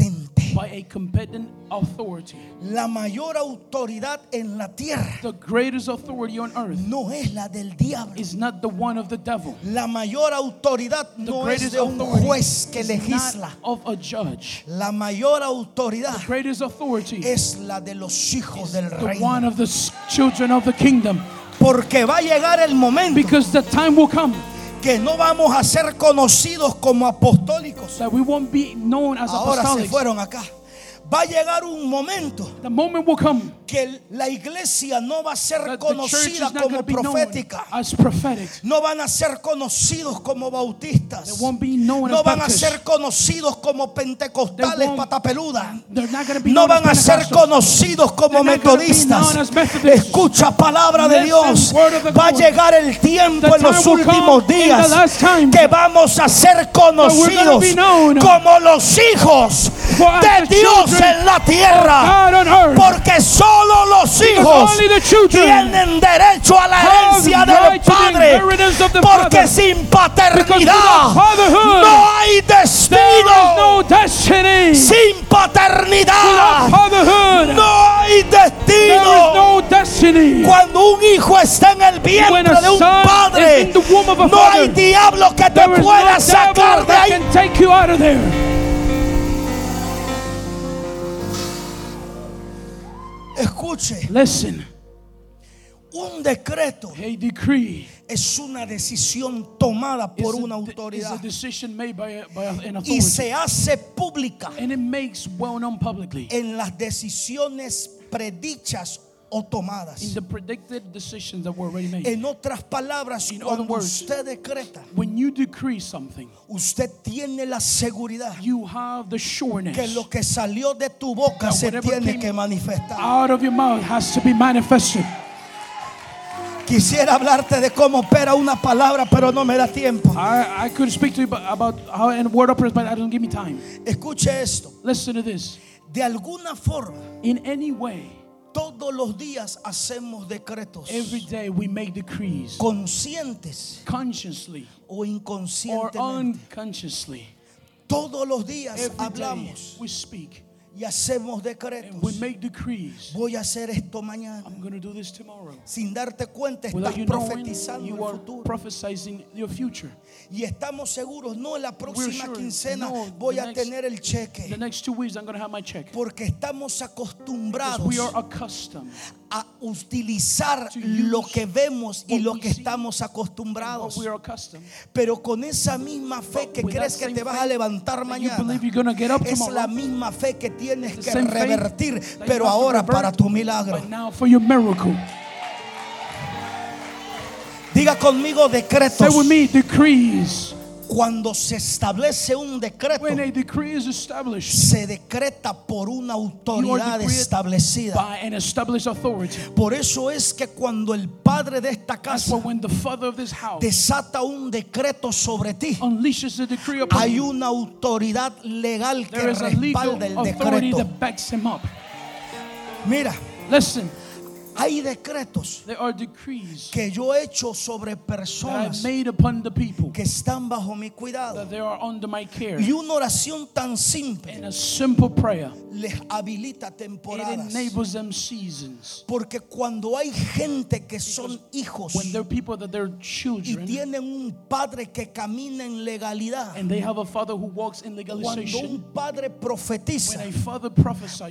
[SPEAKER 2] By a competent authority.
[SPEAKER 1] La mayor autoridad en la tierra
[SPEAKER 2] The greatest authority on earth
[SPEAKER 1] no es la del diablo.
[SPEAKER 2] is not the one of the devil.
[SPEAKER 1] La mayor autoridad
[SPEAKER 2] The
[SPEAKER 1] no es
[SPEAKER 2] greatest
[SPEAKER 1] de un
[SPEAKER 2] authority
[SPEAKER 1] juez que
[SPEAKER 2] is
[SPEAKER 1] legisla.
[SPEAKER 2] of a judge.
[SPEAKER 1] La mayor autoridad
[SPEAKER 2] The greatest authority
[SPEAKER 1] es la de los hijos del
[SPEAKER 2] the one
[SPEAKER 1] reino.
[SPEAKER 2] of the children of the kingdom.
[SPEAKER 1] Porque va a llegar el momento
[SPEAKER 2] Because the time will come
[SPEAKER 1] que no vamos a ser conocidos como apostólicos.
[SPEAKER 2] that we won't be known as
[SPEAKER 1] Ahora se fueron acá. Va a llegar un momento
[SPEAKER 2] The moment will come
[SPEAKER 1] que la iglesia no va a ser conocida como profética. No van a ser conocidos como bautistas. No van a ser conocidos como pentecostales
[SPEAKER 2] They won't-
[SPEAKER 1] patapeluda.
[SPEAKER 2] They're not going to be
[SPEAKER 1] No van a ser conocidos como metodistas. Escucha palabra de Dios. Va a llegar el tiempo en los últimos días que vamos a ser conocidos como los hijos de Dios en la tierra. Porque somos Solo los hijos tienen derecho a la herencia del Padre. Porque sin paternidad no hay destino. Sin paternidad no hay destino. Cuando un hijo está en el vientre de un padre, no hay diablo que te pueda sacar de ahí. Escuche,
[SPEAKER 2] Listen,
[SPEAKER 1] un decreto
[SPEAKER 2] a decree
[SPEAKER 1] es una decisión tomada por una autoridad
[SPEAKER 2] a decision made by, a, by a-
[SPEAKER 1] y se hace pública
[SPEAKER 2] And it makes well known publicly.
[SPEAKER 1] en las decisiones predichas o
[SPEAKER 2] in
[SPEAKER 1] tomadas.
[SPEAKER 2] the predicted decisions that were already made.
[SPEAKER 1] En otras palabras,
[SPEAKER 2] In other
[SPEAKER 1] cuando
[SPEAKER 2] words,
[SPEAKER 1] usted decreta,
[SPEAKER 2] When you decree something,
[SPEAKER 1] usted tiene la seguridad
[SPEAKER 2] you have the sureness
[SPEAKER 1] que lo que salió de tu boca
[SPEAKER 2] That
[SPEAKER 1] se
[SPEAKER 2] whatever
[SPEAKER 1] tiene
[SPEAKER 2] came
[SPEAKER 1] que manifestar.
[SPEAKER 2] out of your mouth has to be manifested.
[SPEAKER 1] Quisiera hablarte de cómo opera una palabra, pero no me da tiempo.
[SPEAKER 2] I, I could speak to you about, about how a word operates, but I don't give me time.
[SPEAKER 1] Escuche esto.
[SPEAKER 2] Listen to this.
[SPEAKER 1] De alguna forma,
[SPEAKER 2] In any way,
[SPEAKER 1] todos los días hacemos decretos
[SPEAKER 2] every day we make decrees,
[SPEAKER 1] conscientes
[SPEAKER 2] consciously
[SPEAKER 1] o
[SPEAKER 2] or
[SPEAKER 1] inconscientemente.
[SPEAKER 2] unconsciously.
[SPEAKER 1] Todos los días
[SPEAKER 2] Every day
[SPEAKER 1] hablamos
[SPEAKER 2] we speak
[SPEAKER 1] y hacemos
[SPEAKER 2] and we
[SPEAKER 1] decretos.
[SPEAKER 2] make decrees.
[SPEAKER 1] Voy a hacer esto mañana.
[SPEAKER 2] I'm going to do this tomorrow.
[SPEAKER 1] Sin darte cuenta, estás
[SPEAKER 2] you
[SPEAKER 1] profetizando
[SPEAKER 2] you
[SPEAKER 1] el
[SPEAKER 2] are
[SPEAKER 1] futuro.
[SPEAKER 2] prophesizing your future.
[SPEAKER 1] Y estamos seguros, no en la próxima
[SPEAKER 2] sure,
[SPEAKER 1] quincena
[SPEAKER 2] no,
[SPEAKER 1] voy
[SPEAKER 2] the
[SPEAKER 1] a
[SPEAKER 2] next-
[SPEAKER 1] tener el
[SPEAKER 2] The
[SPEAKER 1] cheque.
[SPEAKER 2] next two weeks, I'm going to have my check.
[SPEAKER 1] Porque estamos acostumbrados
[SPEAKER 2] we are accustomed
[SPEAKER 1] a utilizar lo que vemos y lo que estamos acostumbrados. Pero con esa misma fe que crees que te vas a levantar mañana, es la misma fe que tienes que revertir, pero ahora para tu milagro. Diga conmigo decretos. Cuando se establece un decreto,
[SPEAKER 2] When a decree is established
[SPEAKER 1] se decreta por una autoridad establecida.
[SPEAKER 2] by an established authority,
[SPEAKER 1] Por eso es que cuando el padre de esta casa
[SPEAKER 2] when the father of this house
[SPEAKER 1] desata un decreto sobre ti,
[SPEAKER 2] unleashes a decree upon
[SPEAKER 1] hay una autoridad legal que respalda el decreto.
[SPEAKER 2] that backs him up.
[SPEAKER 1] Mira,
[SPEAKER 2] Listen,
[SPEAKER 1] hay decretos
[SPEAKER 2] there are decrees
[SPEAKER 1] que yo he hecho sobre personas que están bajo mi cuidado.
[SPEAKER 2] that they are under my care.
[SPEAKER 1] Y una oración tan simple les habilita
[SPEAKER 2] it
[SPEAKER 1] temporadas. Porque cuando hay gente que son hijos y tienen un padre que camina en legalidad, cuando un padre profetiza,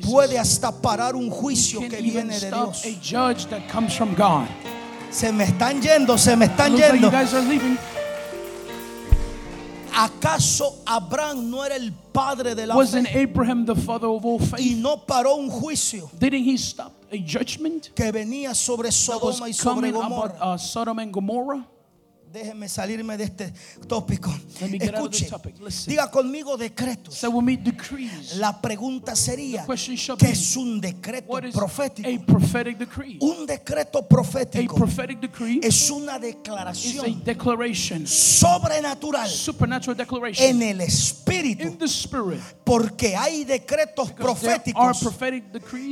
[SPEAKER 1] puede hasta parar un juicio que viene de Dios.
[SPEAKER 2] Judge that comes from God.
[SPEAKER 1] Se me están yendo, se me están yendo.
[SPEAKER 2] guys are leaving.
[SPEAKER 1] ¿Acaso Abraham no era el padre de la
[SPEAKER 2] Wasn't
[SPEAKER 1] fe
[SPEAKER 2] Abraham the father of all
[SPEAKER 1] y
[SPEAKER 2] faith?
[SPEAKER 1] no paró un juicio
[SPEAKER 2] Didn't he stop a judgment
[SPEAKER 1] que venía sobre Sodoma y sobre
[SPEAKER 2] coming about
[SPEAKER 1] Gomorra?
[SPEAKER 2] uh, Sodom and Gomorrah?
[SPEAKER 1] Déjeme salirme de este tópico. Escuche, diga conmigo decretos.
[SPEAKER 2] So decrees.
[SPEAKER 1] La pregunta sería, ¿qué es un decreto profético? Un decreto profético es una declaración sobrenatural
[SPEAKER 2] supernatural declaration
[SPEAKER 1] en el espíritu, porque hay decretos proféticos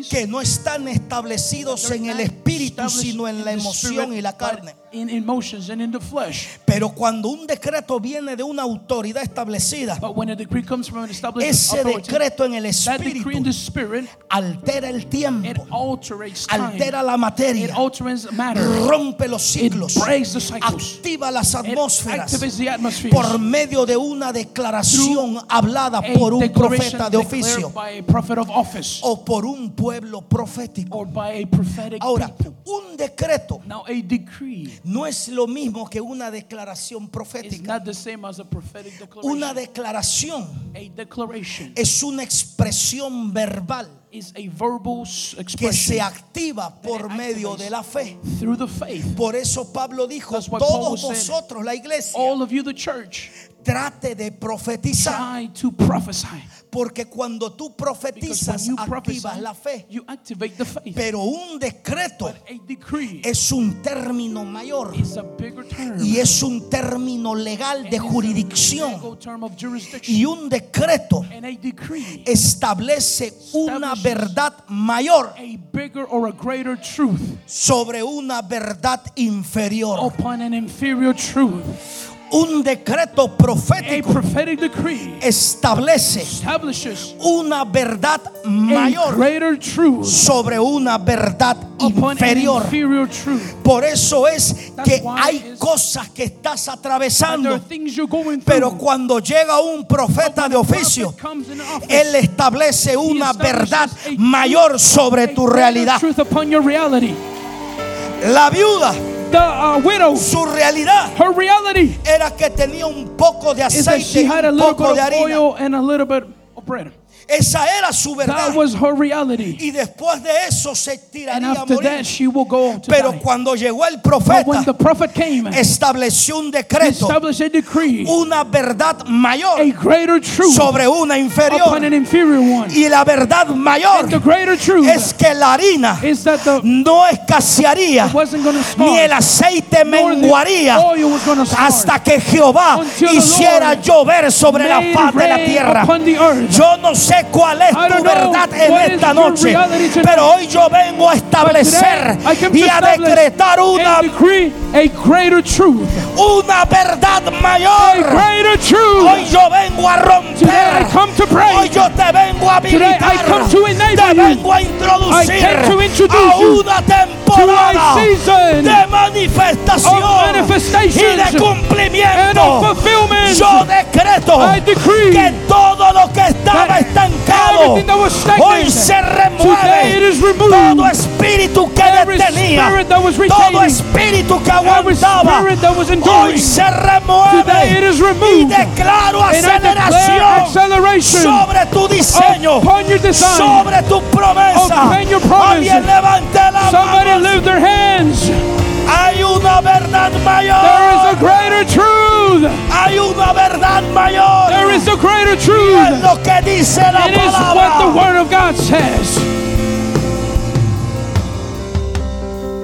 [SPEAKER 1] que no están establecidos en el espíritu, sino en la emoción y la carne.
[SPEAKER 2] In emotions and in the flesh.
[SPEAKER 1] Pero cuando un decreto viene de una autoridad establecida,
[SPEAKER 2] But when a decree comes from an established
[SPEAKER 1] ese
[SPEAKER 2] authority,
[SPEAKER 1] decreto en el
[SPEAKER 2] that decree in the
[SPEAKER 1] espíritu
[SPEAKER 2] spirit,
[SPEAKER 1] altera el
[SPEAKER 2] it
[SPEAKER 1] tiempo,
[SPEAKER 2] alterates time.
[SPEAKER 1] altera la
[SPEAKER 2] It
[SPEAKER 1] materia,
[SPEAKER 2] alters matter.
[SPEAKER 1] rompe los
[SPEAKER 2] breaks the cycles.
[SPEAKER 1] activa las
[SPEAKER 2] It
[SPEAKER 1] atmósferas
[SPEAKER 2] activates the atmosphere.
[SPEAKER 1] por medio de una declaración hablada por un profeta de oficio
[SPEAKER 2] by a prophet of office
[SPEAKER 1] o por un pueblo profético.
[SPEAKER 2] or by a prophetic
[SPEAKER 1] Ahora,
[SPEAKER 2] people.
[SPEAKER 1] un decreto
[SPEAKER 2] Now a decree
[SPEAKER 1] no es lo mismo que una declaración profética.
[SPEAKER 2] not the same as a prophetic
[SPEAKER 1] Una declaración es una expresión verbal que se activa por medio de la fe.
[SPEAKER 2] through the faith.
[SPEAKER 1] Por eso Pablo dijo, todos vosotros, la iglesia,
[SPEAKER 2] All of you, the church,
[SPEAKER 1] trate de profetizar. Porque cuando tú profetizas, activas la fe.
[SPEAKER 2] you activate the faith.
[SPEAKER 1] Pero un decreto es un término mayor
[SPEAKER 2] is a bigger term.
[SPEAKER 1] y es un término legal de jurisdicción.
[SPEAKER 2] legal term of jurisdiction.
[SPEAKER 1] Y un decreto
[SPEAKER 2] and a decree
[SPEAKER 1] establece una verdad mayor
[SPEAKER 2] a bigger or a greater truth
[SPEAKER 1] sobre una verdad inferior. Un decreto profético establece una verdad mayor sobre una verdad inferior. Por eso es que hay cosas que estás atravesando, pero cuando llega un profeta de oficio, él establece una verdad mayor sobre tu realidad. La viuda,
[SPEAKER 2] The uh, widow,
[SPEAKER 1] su realidad
[SPEAKER 2] her reality
[SPEAKER 1] era que tenía un poco de
[SPEAKER 2] is that
[SPEAKER 1] aceite
[SPEAKER 2] she had a little bit of oil and a little bit of bread.
[SPEAKER 1] Esa era su verdad.
[SPEAKER 2] That was her reality.
[SPEAKER 1] Y después de eso se
[SPEAKER 2] And
[SPEAKER 1] tiraría a morir.
[SPEAKER 2] that, she will go to
[SPEAKER 1] Pero
[SPEAKER 2] die.
[SPEAKER 1] cuando llegó el profeta,
[SPEAKER 2] the prophet came, he
[SPEAKER 1] estableció un decreto,
[SPEAKER 2] established a decree,
[SPEAKER 1] una verdad mayor sobre una inferior. Y la verdad mayor es que la harina
[SPEAKER 2] the
[SPEAKER 1] no escasearía ni el aceite menguaría hasta que Jehová hiciera llover sobre la faz de la tierra. Yo no sé cuál es tu verdad en esta noche, pero hoy yo vengo a establecer y a decretar una, una verdad mayor. Hoy yo vengo a romper. Hoy yo te vengo a habilitar. Te vengo a introducir a una temporada de manifestación y de cumplimiento. Yo decreto que todo lo que estaba
[SPEAKER 2] that arrancado.
[SPEAKER 1] Hoy se remueve. Todo espíritu que detenía, todo espíritu que aguantaba. Hoy se remueve. Y declaro aceleración sobre tu diseño, sobre tu promesa. Alguien levante la mano. Una verdad
[SPEAKER 2] There is a greater truth.
[SPEAKER 1] Hay una verdad mayor.
[SPEAKER 2] There is a greater
[SPEAKER 1] Es
[SPEAKER 2] truth.
[SPEAKER 1] lo que dice la
[SPEAKER 2] It is what the. Word of God says.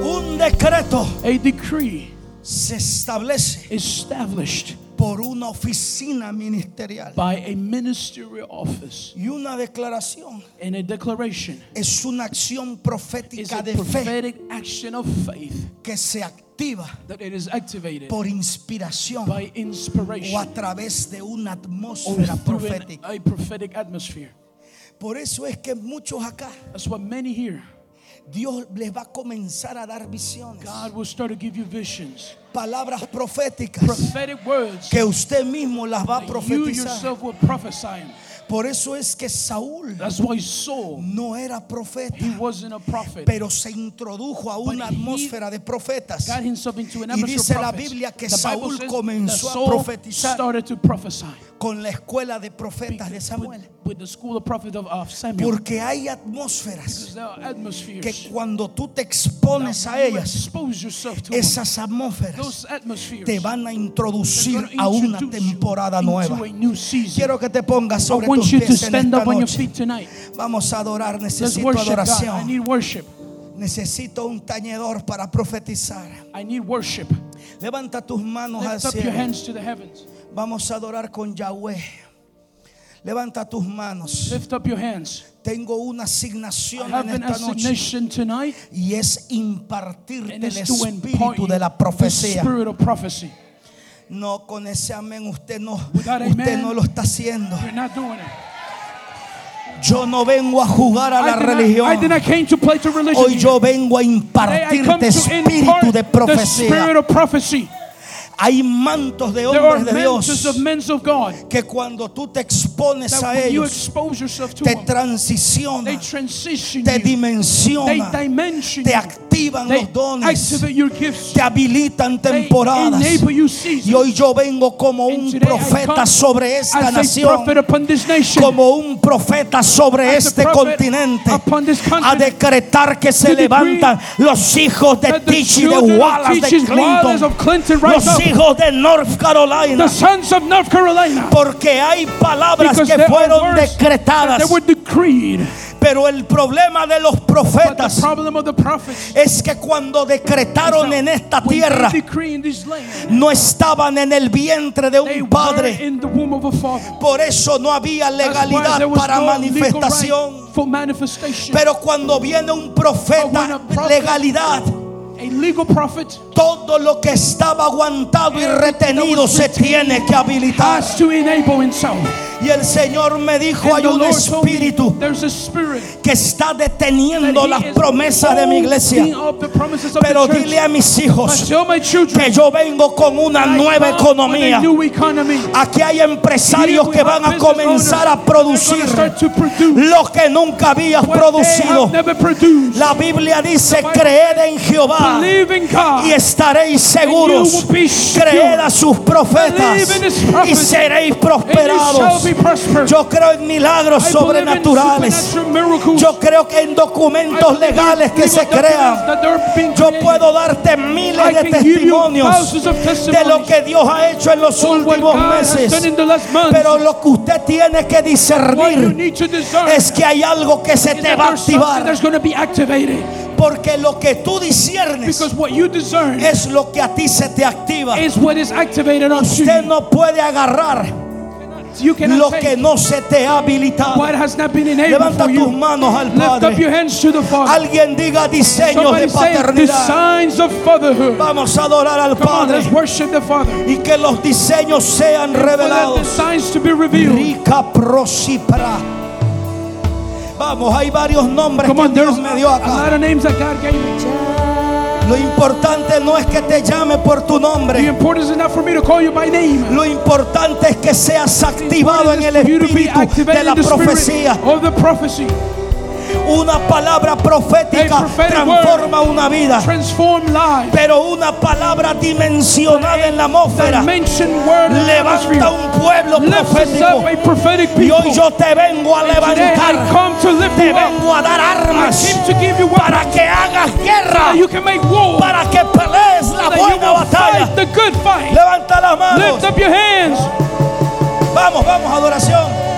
[SPEAKER 1] Un decreto
[SPEAKER 2] A decree
[SPEAKER 1] se establece
[SPEAKER 2] established
[SPEAKER 1] por una oficina ministerial.
[SPEAKER 2] by a ministerial office
[SPEAKER 1] Y una declaración
[SPEAKER 2] and a declaration
[SPEAKER 1] es una acción profética de fe
[SPEAKER 2] action of faith
[SPEAKER 1] que se activa
[SPEAKER 2] that it is activated
[SPEAKER 1] por inspiración
[SPEAKER 2] by
[SPEAKER 1] o a
[SPEAKER 2] inspiration
[SPEAKER 1] través de una atmósfera
[SPEAKER 2] an-
[SPEAKER 1] profética.
[SPEAKER 2] a prophetic atmosphere.
[SPEAKER 1] Por eso es que muchos acá
[SPEAKER 2] That's what many here.
[SPEAKER 1] Dios les va a comenzar a dar visiones,
[SPEAKER 2] God will start to give you visions,
[SPEAKER 1] palabras proféticas
[SPEAKER 2] prophetic words
[SPEAKER 1] que usted mismo las va a profetizar. Por eso es que Saúl
[SPEAKER 2] That's why Saul,
[SPEAKER 1] no era profeta,
[SPEAKER 2] he wasn't a prophet,
[SPEAKER 1] pero se introdujo a una atmósfera de profetas.
[SPEAKER 2] got himself into an
[SPEAKER 1] Y dice la. Biblia que
[SPEAKER 2] The
[SPEAKER 1] Saúl
[SPEAKER 2] says
[SPEAKER 1] comenzó a profetizar con la escuela de profetas de
[SPEAKER 2] with,
[SPEAKER 1] Samuel.
[SPEAKER 2] with the school of of, Samuel.
[SPEAKER 1] Porque hay atmósferas que cuando tú te expones a ellas, esas atmósferas te van a introducir a una temporada nueva. Quiero que te pongas sobre
[SPEAKER 2] want
[SPEAKER 1] tus
[SPEAKER 2] you to
[SPEAKER 1] en
[SPEAKER 2] stand
[SPEAKER 1] esta
[SPEAKER 2] up on your
[SPEAKER 1] noche.
[SPEAKER 2] feet tonight.
[SPEAKER 1] Vamos a adorar,
[SPEAKER 2] Let's
[SPEAKER 1] necesito
[SPEAKER 2] worship God. I
[SPEAKER 1] adoración.
[SPEAKER 2] need worship.
[SPEAKER 1] Necesito un tañedor para profetizar.
[SPEAKER 2] I need worship.
[SPEAKER 1] Levanta tus manos al
[SPEAKER 2] Lift up your
[SPEAKER 1] cielo.
[SPEAKER 2] hands to the heavens.
[SPEAKER 1] Vamos a adorar con Yahweh. Levanta tus manos.
[SPEAKER 2] Lift up your hands.
[SPEAKER 1] Tengo una
[SPEAKER 2] I
[SPEAKER 1] asignación
[SPEAKER 2] have
[SPEAKER 1] en
[SPEAKER 2] an
[SPEAKER 1] esta noche
[SPEAKER 2] assignation tonight,
[SPEAKER 1] y es
[SPEAKER 2] and
[SPEAKER 1] impartirte el
[SPEAKER 2] it's to impart
[SPEAKER 1] espíritu
[SPEAKER 2] you
[SPEAKER 1] de la
[SPEAKER 2] the
[SPEAKER 1] profecía.
[SPEAKER 2] spirit of prophecy.
[SPEAKER 1] No, con ese amén usted no, usted no lo está haciendo. Yo no vengo a jugar a la religión. Hoy yo vengo a impartirte espíritu de profecía. Hay mantos de hombres de Dios que cuando tú te expones a ellos te
[SPEAKER 2] them,
[SPEAKER 1] transiciona,
[SPEAKER 2] they transition
[SPEAKER 1] te
[SPEAKER 2] you. They
[SPEAKER 1] dimensiona,
[SPEAKER 2] dimension
[SPEAKER 1] te
[SPEAKER 2] you.
[SPEAKER 1] Activa activan
[SPEAKER 2] They
[SPEAKER 1] los dones, te habilitan temporadas. Y hoy yo vengo como
[SPEAKER 2] And
[SPEAKER 1] un profeta sobre esta nación, como un profeta sobre este continente, a decretar que se levantan los hijos de Tichi, de Wallace, de Clinton, los hijos de North Carolina,
[SPEAKER 2] North
[SPEAKER 1] porque hay palabras que fueron decretadas. Pero el problema de los profetas es que cuando decretaron en esta tierra, no estaban en el vientre de un padre. Por eso no había legalidad para manifestación. Pero cuando viene un profeta, legalidad,
[SPEAKER 2] prophet
[SPEAKER 1] todo lo que estaba aguantado y retenido se tiene que habilitar. Y el Señor me dijo, hay un espíritu que está deteniendo las promesas de mi iglesia. Pero dile a mis hijos que yo vengo con una nueva economía. Aquí hay empresarios que van a comenzar a producir lo que nunca habías producido. La Biblia dice, creed en Jehová
[SPEAKER 2] God.
[SPEAKER 1] y estaréis seguros. Creed a sus profetas y seréis prosperados. Yo creo en milagros sobrenaturales. Yo creo que en documentos legales que se crean. Yo puedo darte miles de testimonios de lo que Dios ha hecho en los últimos meses. Pero lo que usted tiene que discernir es que hay algo que se te va a activar. Porque lo que tú disiernes es lo que a ti se te activa.
[SPEAKER 2] is what is activated on
[SPEAKER 1] Usted no puede agarrar lo que no se te ha habilitado. Levanta tus manos al Padre.
[SPEAKER 2] hands to the Father.
[SPEAKER 1] Alguien diga diseños de paternidad. Vamos a adorar al Padre y que los diseños sean revelados. Rica prosipra. Vamos, hay varios nombres
[SPEAKER 2] Come
[SPEAKER 1] que
[SPEAKER 2] on,
[SPEAKER 1] Dios me dio acá. Lo importante no es que te llame por tu nombre. Lo importante es que seas activado en el espíritu de la profecía. Una palabra profética transforma una vida, pero una palabra dimensionada en la atmósfera levanta un pueblo profético. Y hoy yo te vengo a levantar, te vengo a dar armas para que hagas guerra, para que pelees la buena batalla. Levanta las manos. Vamos, vamos, adoración.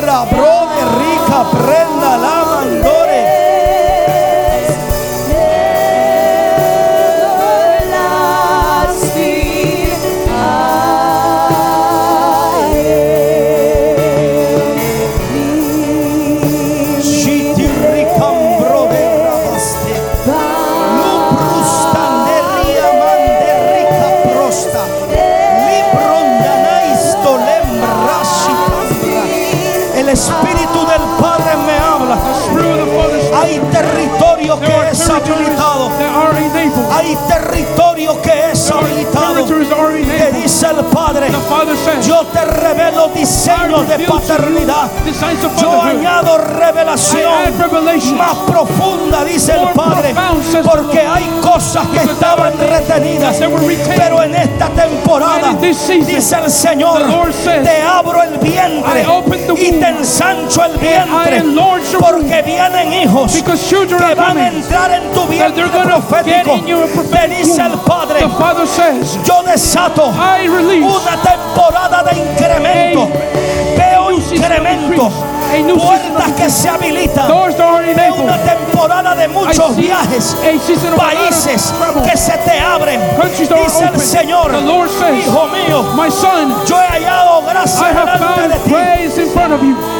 [SPEAKER 1] tierra, brother, rica, prenda Yo te revelo diseños de paternidad. Yo añado revelación. Más profunda, dice el Padre, porque hay cosas que estaban retenidas. Pero en esta temporada, dice el Señor, te abro el vientre y te ensancho el vientre, porque vienen hijos que van a entrar en tu vientre profético
[SPEAKER 2] que
[SPEAKER 1] dice el Padre, yo desato una temporada de incremento. Veo incremento, puertas que se habilitan. Veo una temporada de muchos viajes, países que se te abren. Dice el Señor, hijo mío, yo he hallado gracia delante de ti.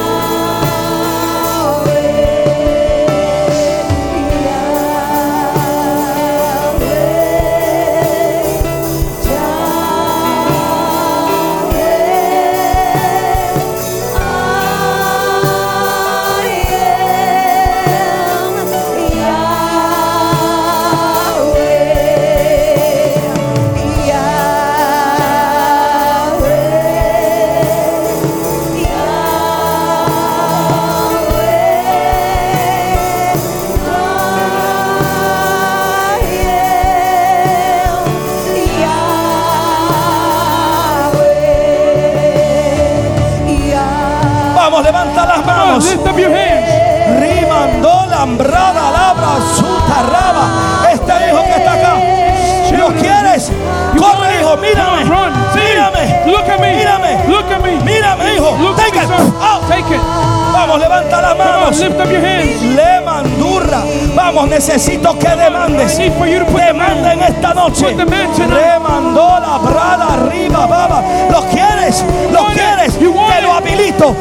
[SPEAKER 1] Necesito que demandes. Demanda en esta noche. Demandó la brada arriba, baba. ¿Lo quieres? ¿Lo quieres? Te lo habilito.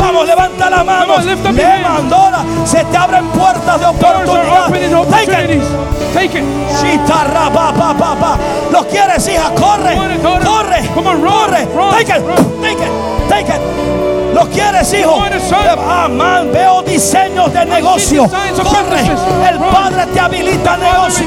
[SPEAKER 1] Vamos, levanta la mano. Demandora. Se te abren puertas de oportunidad. Take it.
[SPEAKER 2] Take it.
[SPEAKER 1] ¿Lo quieres, hija? Corre. Corre. Corre. Take it. Take it. Take it. ¿Lo quieres, hijo? Amén. Veo diseños de negocio. Corre. El Padre te habilita negocio.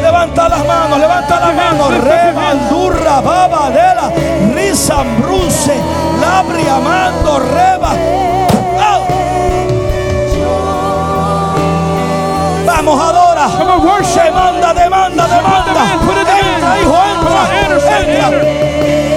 [SPEAKER 1] Levanta las manos, levanta las manos. Rebandurra, babadela, risambrunce, labri, amando, reba. Vamos, adora. Demanda, demanda, demanda.
[SPEAKER 2] Entra, hijo,
[SPEAKER 1] entra. Entra.